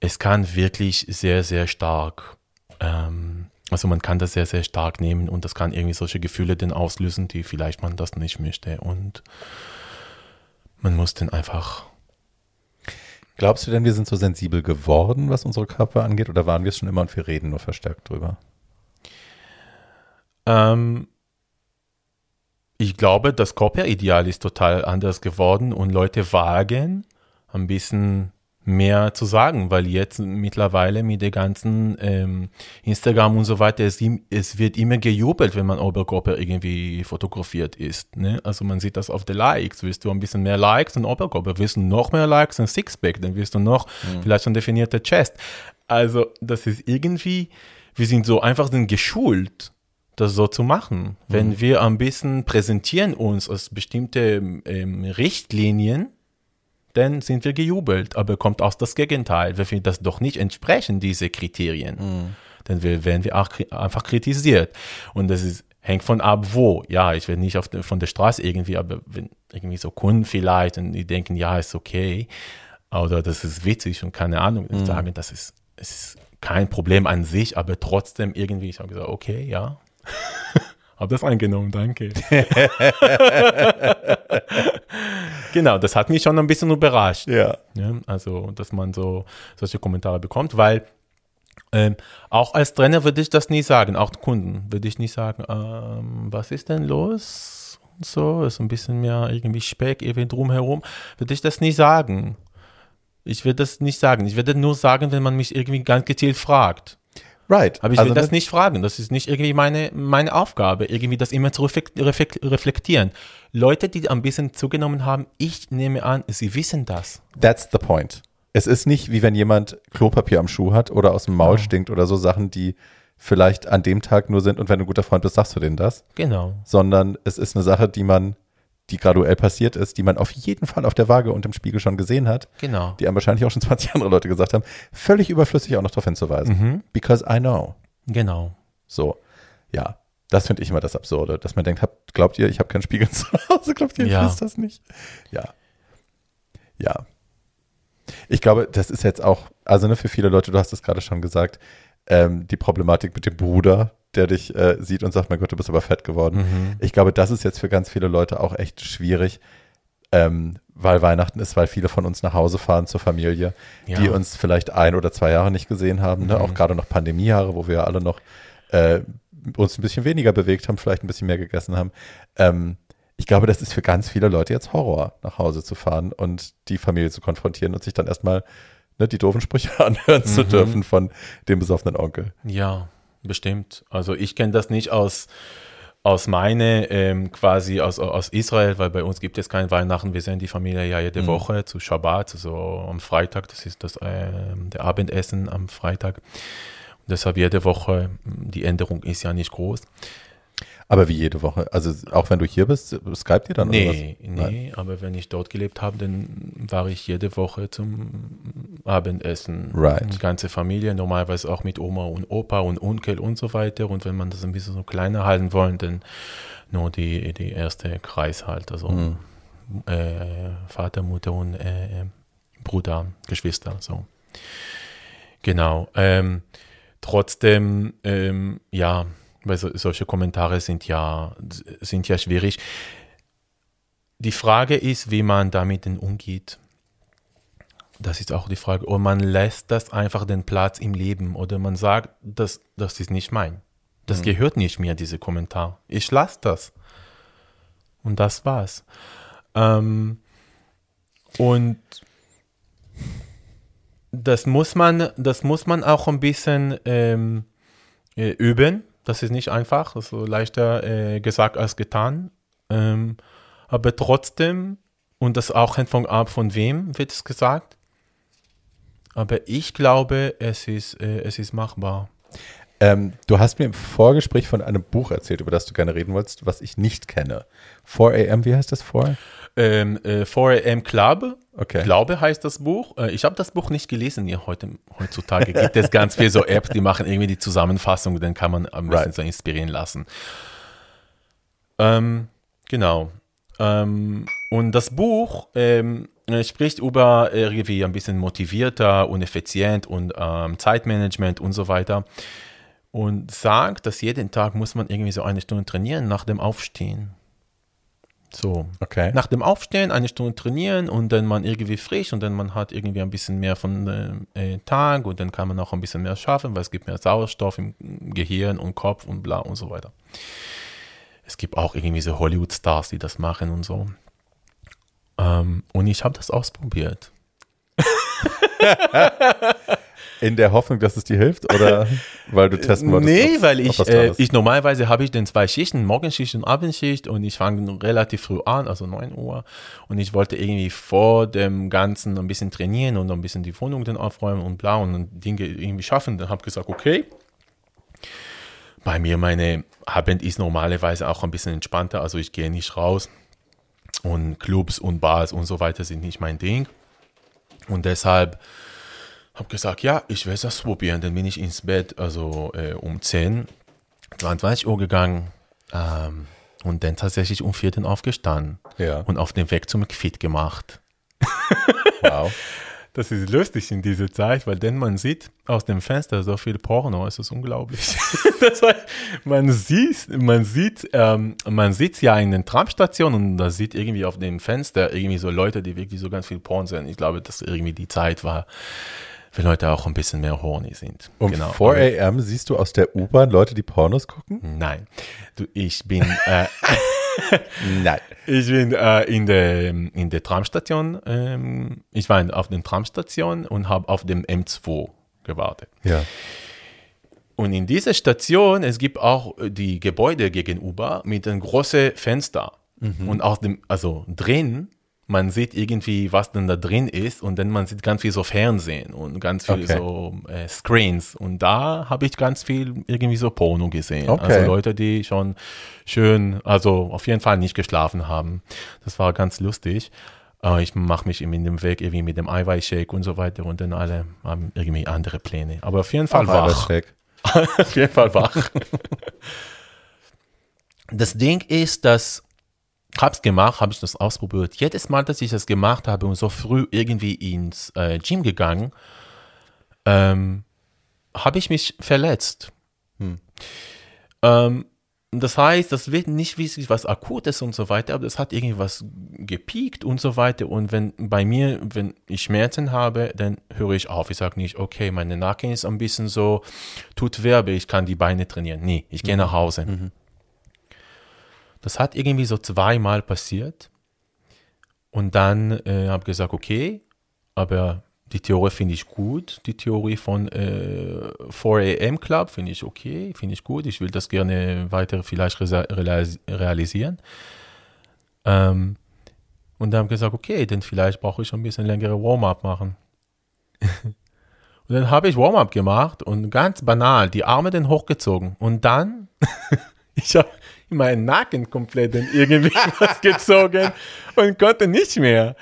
es kann wirklich sehr, sehr stark, ähm, also man kann das sehr, sehr stark nehmen und das kann irgendwie solche Gefühle dann auslösen, die vielleicht man das nicht möchte und man muss dann einfach Glaubst du denn, wir sind so sensibel geworden, was unsere Körper angeht, oder waren wir es schon immer und wir reden nur verstärkt drüber? Ähm, ich glaube, das Körperideal ist total anders geworden und Leute wagen ein bisschen mehr zu sagen, weil jetzt mittlerweile mit der ganzen ähm, Instagram und so weiter, es, es wird immer gejubelt, wenn man Oberkörper irgendwie fotografiert ist. Ne? Also man sieht das auf den Likes. Willst du ein bisschen mehr Likes und Oberkörper? Willst du noch mehr Likes und Sixpack? Dann wirst du noch vielleicht ein definierter Chest. Also das ist irgendwie, wir sind so einfach sind geschult, das so zu machen. Wenn wir ein bisschen präsentieren uns als bestimmte ähm, Richtlinien, dann sind wir gejubelt. Aber kommt aus das Gegenteil. Wenn wir das doch nicht entsprechen, diese Kriterien, dann wir- werden wir auch einfach kritisiert. Und das ist, hängt von ab, wo. Ja, ich will nicht auf der, von der Straße irgendwie, aber wenn irgendwie so Kunden vielleicht und die denken, ja, ist okay, oder das ist witzig und keine Ahnung, ich sage, das ist, ist kein Problem an sich, aber trotzdem irgendwie, ich habe gesagt, okay, ja. Hab das eingenommen, danke. genau, das hat mich schon ein bisschen überrascht. Ja. Ja, also, dass man so solche Kommentare bekommt, weil ähm, auch als Trainer würde ich das nie sagen, auch Kunden würde ich nicht sagen, ähm, was ist denn los? Und so, ist ein bisschen mehr irgendwie Speck irgendwie drumherum, würde ich das nie sagen. Ich würde das nicht sagen. Ich würde nur sagen, wenn man mich irgendwie ganz gezielt fragt. Right. Aber ich Also will das ne- nicht fragen. Das ist nicht irgendwie meine, meine Aufgabe, irgendwie das immer zu reflekt- reflekt- reflektieren. Leute, die ein bisschen zugenommen haben, ich nehme an, sie wissen das. That's the point. Es ist nicht wie wenn jemand Klopapier am Schuh hat oder aus dem Maul stinkt oder so Sachen, die vielleicht an dem Tag nur sind und wenn du ein guter Freund bist, sagst du denen das, Genau. sondern es ist eine Sache, die man, die graduell passiert ist, die man auf jeden Fall auf der Waage und im Spiegel schon gesehen hat, Genau. die einem wahrscheinlich auch schon 20 andere Leute gesagt haben, völlig überflüssig auch noch darauf hinzuweisen. Because I know. Genau. So, ja. Das finde ich immer das Absurde, dass man denkt, habt, glaubt ihr, ich habe keinen Spiegel zu Hause, glaubt ihr, ich Ja. weiß das nicht? Ja. Ja. Ich glaube, das ist jetzt auch, also ne, für viele Leute, du hast es gerade schon gesagt, ähm, die Problematik mit dem Bruder, der dich äh, sieht und sagt, mein Gott, du bist aber fett geworden. Mhm. Ich glaube, das ist jetzt für ganz viele Leute auch echt schwierig, ähm, weil Weihnachten ist, weil viele von uns nach Hause fahren zur Familie, Ja. die uns vielleicht ein oder zwei Jahre nicht gesehen haben, ne? Mhm. auch gerade noch Pandemiejahre, wo wir alle noch äh, uns ein bisschen weniger bewegt haben, vielleicht ein bisschen mehr gegessen haben. Ähm, ich glaube, das ist für ganz viele Leute jetzt Horror, nach Hause zu fahren und die Familie zu konfrontieren und sich dann erstmal ne, die doofen Sprüche anhören zu Mhm. dürfen von dem besoffenen Onkel. Ja, bestimmt. Also ich kenne das nicht aus, aus meine, ähm, quasi aus, aus Israel, weil bei uns gibt es kein Weihnachten. Wir sehen die Familie ja jede Mhm. Woche zu Shabbat, so am Freitag. Das ist das ähm, der Abendessen am Freitag. Und deshalb jede Woche, die Änderung ist ja nicht groß. Aber wie jede Woche. Also auch wenn du hier bist, Skype dir dann oder was? Nee, nee, aber wenn ich dort gelebt habe, dann war ich jede Woche zum Abendessen. Right. Die ganze Familie, normalerweise auch mit Oma und Opa und Onkel und so weiter. Und wenn man das ein bisschen so kleiner halten wollen, dann nur die, die erste Kreis halt. Also Mhm. äh, Vater, Mutter und äh, Bruder, Geschwister. So. Genau. Ähm, trotzdem, ähm, ja, weil so, solche Kommentare sind ja, sind ja schwierig. Die Frage ist, wie man damit denn umgeht. Das ist auch die Frage. Oder man lässt das einfach den Platz im Leben oder man sagt, das, das ist nicht mein. Das gehört nicht mir, diese Kommentar. Ich lasse das. Und das war's. Ähm, und das muss man, das muss man auch ein bisschen ähm, äh, üben. Das ist nicht einfach, das ist so leichter äh, gesagt als getan. Ähm, aber trotzdem, und das auch hängt von ab, von wem wird es gesagt. Aber ich glaube, es ist, äh, es ist machbar. Ähm, du hast mir im Vorgespräch von einem Buch erzählt, über das du gerne reden wolltest, was ich nicht kenne. 4 AM, wie heißt das 4? Ähm, äh, 4am Club, Okay. Glaube heißt das Buch. Äh, ich habe das Buch nicht gelesen. Ja, heute, heutzutage gibt es ganz viele so Apps, die machen irgendwie die Zusammenfassung, dann kann man ein bisschen Right. so inspirieren lassen. Ähm, genau. Ähm, und das Buch ähm, äh, spricht über irgendwie ein bisschen motivierter und effizient und ähm, Zeitmanagement und so weiter. Und sagt, dass jeden Tag muss man irgendwie so eine Stunde trainieren nach dem Aufstehen. So. Okay. Nach dem Aufstehen eine Stunde trainieren und dann man irgendwie frisch und dann man hat irgendwie ein bisschen mehr von dem äh, Tag und dann kann man auch ein bisschen mehr schaffen, weil es gibt mehr Sauerstoff im Gehirn und Kopf und bla und so weiter. Es gibt auch irgendwie so Hollywood-Stars, die das machen und so. Ähm, und ich habe das ausprobiert. In der Hoffnung, dass es dir hilft oder weil du testen wolltest? Nee, weil ich, äh, ich normalerweise habe ich den zwei Schichten, Morgenschicht und Abendschicht und ich fange relativ früh an, also 9 Uhr und ich wollte irgendwie vor dem Ganzen ein bisschen trainieren und ein bisschen die Wohnung dann aufräumen und bla und Dinge irgendwie schaffen. Dann habe ich gesagt, okay, bei mir meine Abend ist normalerweise auch ein bisschen entspannter, also ich gehe nicht raus und Clubs und Bars und so weiter sind nicht mein Ding und deshalb habe gesagt, ja, ich will das probieren. Dann bin ich ins Bett, also äh, um 10, 22 Uhr gegangen ähm, und dann tatsächlich um 4 dann aufgestanden Ja. und auf dem Weg zum Quit gemacht. Wow. Das ist lustig in dieser Zeit, weil denn man sieht aus dem Fenster so viel Porno, es ist unglaublich. das heißt, man sieht, man sieht, ähm, man sieht ja in den Tramstationen und da sieht irgendwie auf dem Fenster irgendwie so Leute, die wirklich so ganz viel Porn sehen. Ich glaube, dass irgendwie die Zeit war, wenn Leute auch ein bisschen mehr horny sind. Um Genau. 4 AM siehst du aus der U-Bahn Leute, die Pornos gucken? Nein, du, ich bin, äh, Nein. ich bin äh, in der in der Tramstation. Ähm, ich war in- auf der Tramstation und habe auf dem M2 gewartet. Ja. Und in dieser Station, es gibt auch die Gebäude gegenüber mit einem großen Fenster. Und aus dem, also drin, man sieht irgendwie, was denn da drin ist und dann man sieht ganz viel so Fernsehen und ganz viel Okay. so äh, Screens. Und da habe ich ganz viel irgendwie so Porno gesehen. Okay. Also Leute, die schon schön, also auf jeden Fall nicht geschlafen haben. Das war ganz lustig. Äh, ich mache mich in dem Weg irgendwie mit dem Eiweißshake und so weiter und dann alle haben irgendwie andere Pläne. Aber auf jeden Fall War das wach. auf jeden Fall wach. Das Ding ist, dass hab's gemacht, habe ich das ausprobiert. Jedes Mal, dass ich das gemacht habe und so früh irgendwie ins äh, Gym gegangen, ähm, habe ich mich verletzt. Ähm, das heißt, das wird nicht wirklich was Akutes und so weiter, aber das hat irgendwas gepiekt und so weiter. Und wenn bei mir, wenn ich Schmerzen habe, dann höre ich auf. Ich sage nicht, okay, meine Nacken ist ein bisschen so, tut weh, aber ich kann die Beine trainieren. Nee, ich gehe nach Hause. Das hat irgendwie so zweimal passiert. Und dann äh, habe ich gesagt, okay, aber die Theorie finde ich gut. Die Theorie von äh, 4 AM Club finde ich okay, finde ich gut. Ich will das gerne weiter vielleicht realisieren. Ähm, und dann habe ich gesagt, okay, dann vielleicht brauche ich ein bisschen längere Warm-up machen. und dann habe ich Warm-up gemacht und ganz banal die Arme dann hochgezogen. Und dann, ich habe meinen Nacken komplett in irgendwie was gezogen und konnte nicht mehr.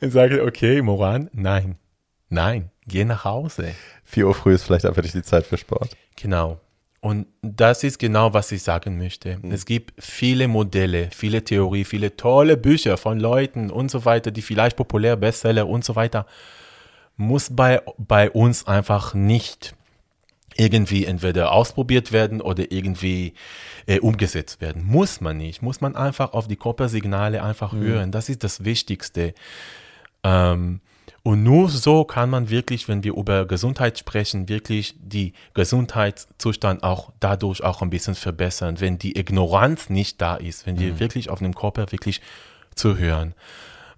Ich, okay, Moran, nein, nein, geh nach Hause. 4 Uhr früh ist vielleicht einfach nicht die Zeit für Sport. Genau. Und das ist genau, was ich sagen möchte. Es gibt viele Modelle, viele Theorie, viele tolle Bücher von Leuten und so weiter, die vielleicht populär, Bestseller und so weiter. Muss bei, bei uns einfach nicht irgendwie entweder ausprobiert werden oder irgendwie äh, umgesetzt werden. Muss man nicht. Muss man einfach auf die Körpersignale einfach hören. Das ist das Wichtigste. Ähm, und nur so kann man wirklich, wenn wir über Gesundheit sprechen, wirklich die Gesundheitszustand auch dadurch auch ein bisschen verbessern. Wenn die Ignoranz nicht da ist, wenn wir wirklich auf dem Körper wirklich zuhören.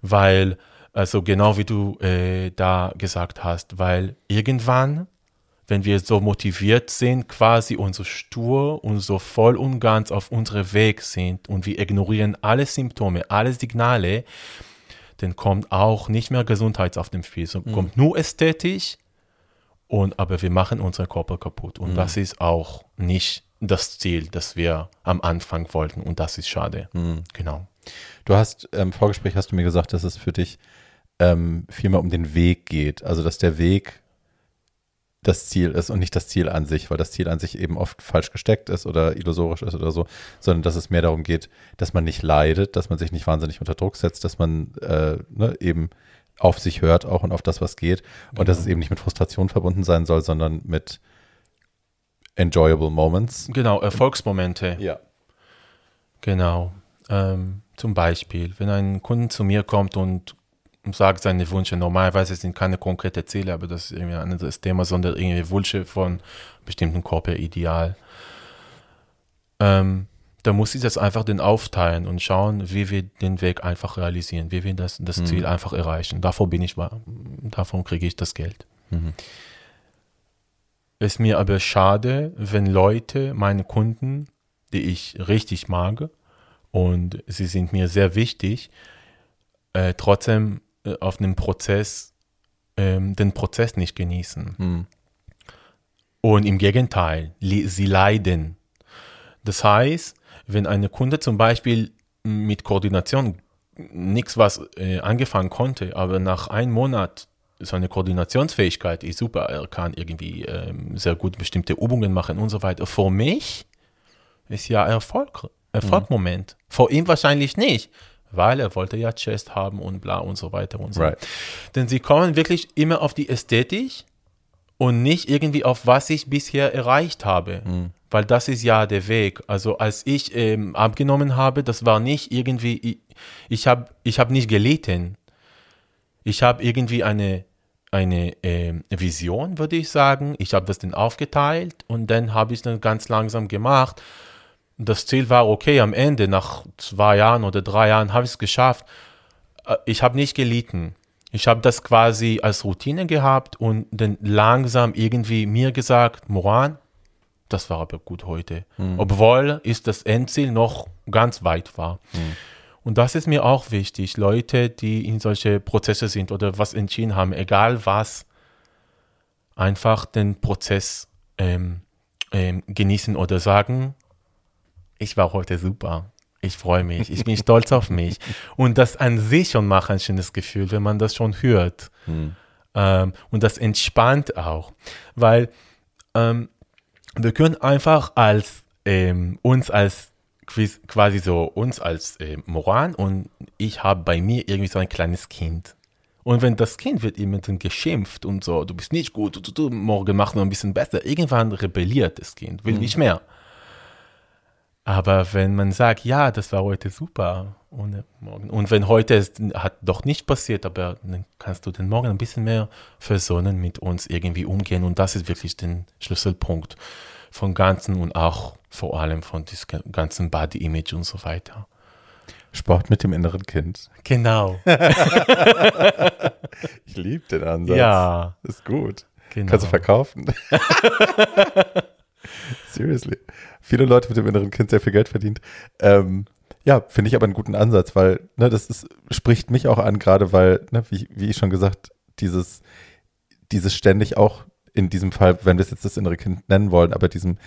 Weil, also genau wie du äh, da gesagt hast, weil irgendwann, wenn wir so motiviert sind, quasi und so stur und so voll und ganz auf unserem Weg sind und wir ignorieren alle Symptome, alle Signale, dann kommt auch nicht mehr Gesundheit auf dem Spiel, so kommt nur ästhetisch und aber wir machen unseren Körper kaputt und das ist auch nicht das Ziel, das wir am Anfang wollten und das ist schade. Genau. Du hast im Vorgespräch hast du mir gesagt, dass es für dich ähm, vielmehr um den Weg geht. Also dass der Weg das Ziel ist und nicht das Ziel an sich, weil das Ziel an sich eben oft falsch gesteckt ist oder illusorisch ist oder so, sondern dass es mehr darum geht, dass man nicht leidet, dass man sich nicht wahnsinnig unter Druck setzt, dass man äh, ne, eben auf sich hört auch und auf das, was geht und dass es eben nicht mit Frustration verbunden sein soll, sondern mit enjoyable moments. Genau, Erfolgsmomente. Ja. Genau. Ähm, zum Beispiel, wenn ein Kunde zu mir kommt und sagt seine Wünsche, normalerweise sind keine konkrete Ziele, aber das ist irgendwie ein anderes Thema, sondern irgendwie Wünsche von bestimmten Körperideal. Ähm, da muss ich das einfach dann aufteilen und schauen, wie wir den Weg einfach realisieren, wie wir das, das Ziel einfach erreichen. Davor bin ich, davon kriege ich das Geld. Ist mir aber schade, wenn Leute, meine Kunden, die ich richtig mag und sie sind mir sehr wichtig, äh, trotzdem auf einem Prozess ähm, den Prozess nicht genießen. Hm. Und im Gegenteil, sie leiden. Das heißt, wenn eine Kunde zum Beispiel mit Koordination nichts was äh, angefangen konnte, aber nach einem Monat seine Koordinationsfähigkeit ist super, er kann irgendwie ähm, sehr gut bestimmte Übungen machen und so weiter. Für mich ist ja Erfolg, Erfolgmoment. Vor ihm wahrscheinlich nicht, weil er wollte ja Chest haben und bla und so weiter und so. Right. Denn sie kommen wirklich immer auf die Ästhetik und nicht irgendwie auf was ich bisher erreicht habe. Weil das ist ja der Weg. Also als ich ähm, abgenommen habe, das war nicht irgendwie, ich, ich habe ich hab nicht gelitten. Ich habe irgendwie eine, eine ähm, Vision, würde ich sagen. Ich habe das dann aufgeteilt und dann habe ich es dann ganz langsam gemacht. Das Ziel war, okay, am Ende, nach zwei Jahren oder drei Jahren, habe ich es geschafft. Äh, Ich habe nicht gelitten. Ich habe das quasi als Routine gehabt und dann langsam irgendwie mir gesagt, Moran, das war aber gut heute. Obwohl ist das Endziel noch ganz weit war. Und das ist mir auch wichtig. Leute, die in solche Prozesse sind oder was entschieden haben, egal was, einfach den Prozess ähm, ähm, genießen oder sagen, ich war heute super. Ich freue mich, ich bin stolz auf mich. Und das an sich schon macht ein schönes Gefühl, wenn man das schon hört. Ähm, und das entspannt auch, weil ähm, wir können einfach als ähm, uns als quasi so uns als äh, Moran und ich habe bei mir irgendwie so ein kleines Kind. Und wenn das Kind wird immer dann geschimpft und so, du bist nicht gut, du, du, du, morgen mach noch ein bisschen besser. Irgendwann rebelliert das Kind, will nicht mehr. Aber wenn man sagt, ja, das war heute super und, äh, morgen, und wenn heute es hat doch nicht passiert, aber dann kannst du den Morgen ein bisschen mehr versonnen mit uns irgendwie umgehen und das ist wirklich der Schlüsselpunkt von Ganzen und auch vor allem von diesem ganzen Body Image und so weiter. Sport mit dem inneren Kind. Genau. Ich liebe den Ansatz. ja, Ist gut. genau. Kannst du verkaufen. Seriously. Viele Leute mit dem inneren Kind sehr viel Geld verdient. Ähm, ja, finde ich aber einen guten Ansatz, weil ne, das ist, spricht mich auch an, gerade weil, ne, wie, wie ich schon gesagt, dieses, dieses ständig auch in diesem Fall, wenn wir es jetzt das innere Kind nennen wollen, aber diesem,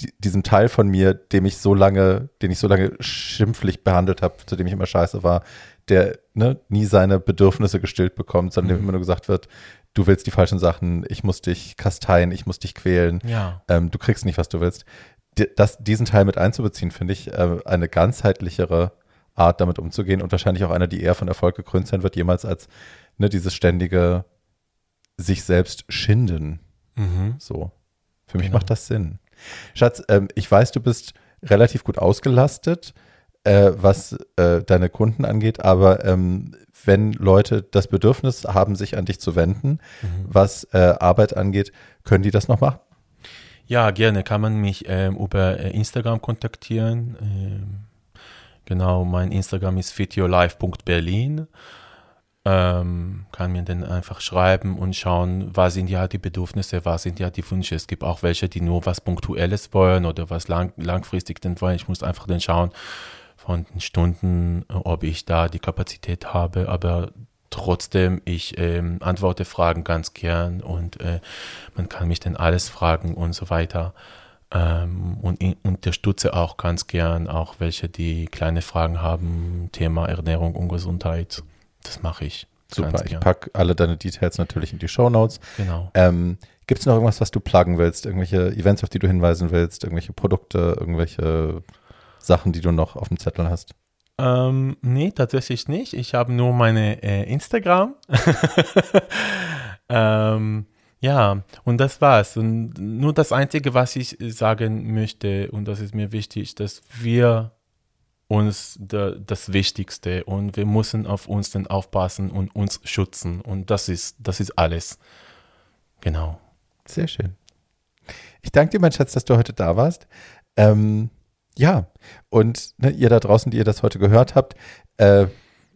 die, diesem Teil von mir, dem ich so lange, den ich so lange schimpflich behandelt habe, zu dem ich immer scheiße war, der ne, nie seine Bedürfnisse gestillt bekommt, sondern dem immer nur gesagt wird, du willst die falschen Sachen, ich muss dich kasteien, ich muss dich quälen, Ja, ähm, du kriegst nicht, was du willst. Di- Das, diesen Teil mit einzubeziehen, finde ich äh, eine ganzheitlichere Art, damit umzugehen und wahrscheinlich auch eine, die eher von Erfolg gekrönt sein wird, jemals als ne, dieses ständige sich selbst schinden. mhm. So. Für mich Genau. macht das Sinn. Schatz, ähm, ich weiß, du bist relativ gut ausgelastet, äh, was äh, deine Kunden angeht, aber ähm, wenn Leute das Bedürfnis haben, sich an dich zu wenden, was äh, Arbeit angeht, können die das noch machen? Ja, gerne kann man mich ähm, über äh, Instagram kontaktieren. Ähm, genau, mein Instagram ist fityourlife.berlin. Ähm, kann mir dann einfach schreiben und schauen, was sind ja die Bedürfnisse, was sind ja die Wünsche. Es gibt auch welche, die nur was Punktuelles wollen oder was lang, langfristig denn wollen. Ich muss einfach dann schauen von den Stunden, äh, ob ich da die Kapazität habe. Aber trotzdem, ich ähm, antworte Fragen ganz gern und äh, man kann mich dann alles fragen und so weiter. Ähm, und ich unterstütze auch ganz gern auch welche, die kleine Fragen haben, Thema Ernährung und Gesundheit. Das mache ich. Super, ich packe alle deine Details natürlich in die Show Notes. Genau. Ähm, Gibt es noch irgendwas, was du pluggen willst? Irgendwelche Events, auf die du hinweisen willst? Irgendwelche Produkte? Irgendwelche Sachen, die du noch auf dem Zettel hast? Ähm, nee, tatsächlich nicht. Ich habe nur meine äh, Instagram. ähm, ja, und das war's. Und nur das Einzige, was ich sagen möchte, und das ist mir wichtig, dass wir uns da, das Wichtigste und wir müssen auf uns dann aufpassen und uns schützen. Und das ist, das ist alles. Genau. Sehr schön. Ich danke dir, mein Schatz, dass du heute da warst. Ähm, ja, und ne, ihr da draußen, die ihr das heute gehört habt, äh,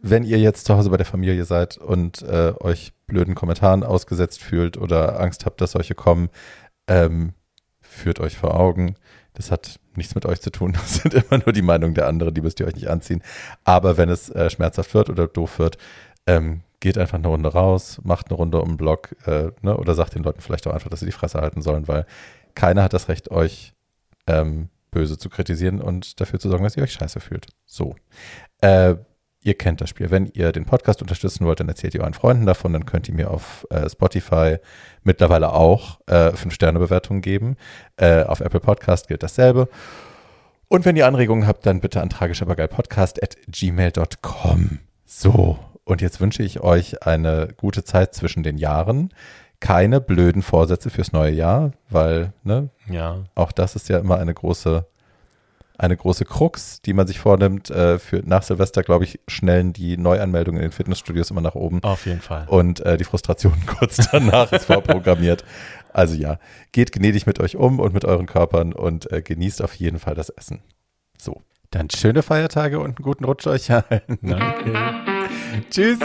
wenn ihr jetzt zu Hause bei der Familie seid und äh, euch blöden Kommentaren ausgesetzt fühlt oder Angst habt, dass solche kommen, ähm, führt euch vor Augen. Das hat nichts mit euch zu tun. Das sind immer nur die Meinungen der anderen, die müsst ihr euch nicht anziehen. Aber wenn es äh, schmerzhaft wird oder doof wird, ähm, geht einfach eine Runde raus, macht eine Runde um den Block äh, ne, oder sagt den Leuten vielleicht auch einfach, dass sie die Fresse halten sollen, weil keiner hat das Recht, euch ähm, böse zu kritisieren und dafür zu sorgen, dass ihr euch scheiße fühlt. So. Äh, ihr kennt das Spiel. Wenn ihr den Podcast unterstützen wollt, dann erzählt ihr euren Freunden davon. Dann könnt ihr mir auf äh, Spotify mittlerweile auch äh, 5-Sterne-Bewertungen geben. Äh, auf Apple Podcast gilt dasselbe. Und wenn ihr Anregungen habt, dann bitte an tragischabergeilpodcast.gmail.com. So, und jetzt wünsche ich euch eine gute Zeit zwischen den Jahren. Keine blöden Vorsätze fürs neue Jahr, weil ne, Ja. auch das ist ja immer eine große, eine große Krux, die man sich vornimmt. Äh, für nach Silvester, glaube ich, schnellen die Neuanmeldungen in den Fitnessstudios immer nach oben Auf jeden Fall. und äh, die Frustration kurz danach ist vorprogrammiert. Also ja, geht gnädig mit euch um und mit euren Körpern und äh, genießt auf jeden Fall das Essen. So, dann schöne Feiertage und einen guten Rutsch euch allen. Danke. Tschüss.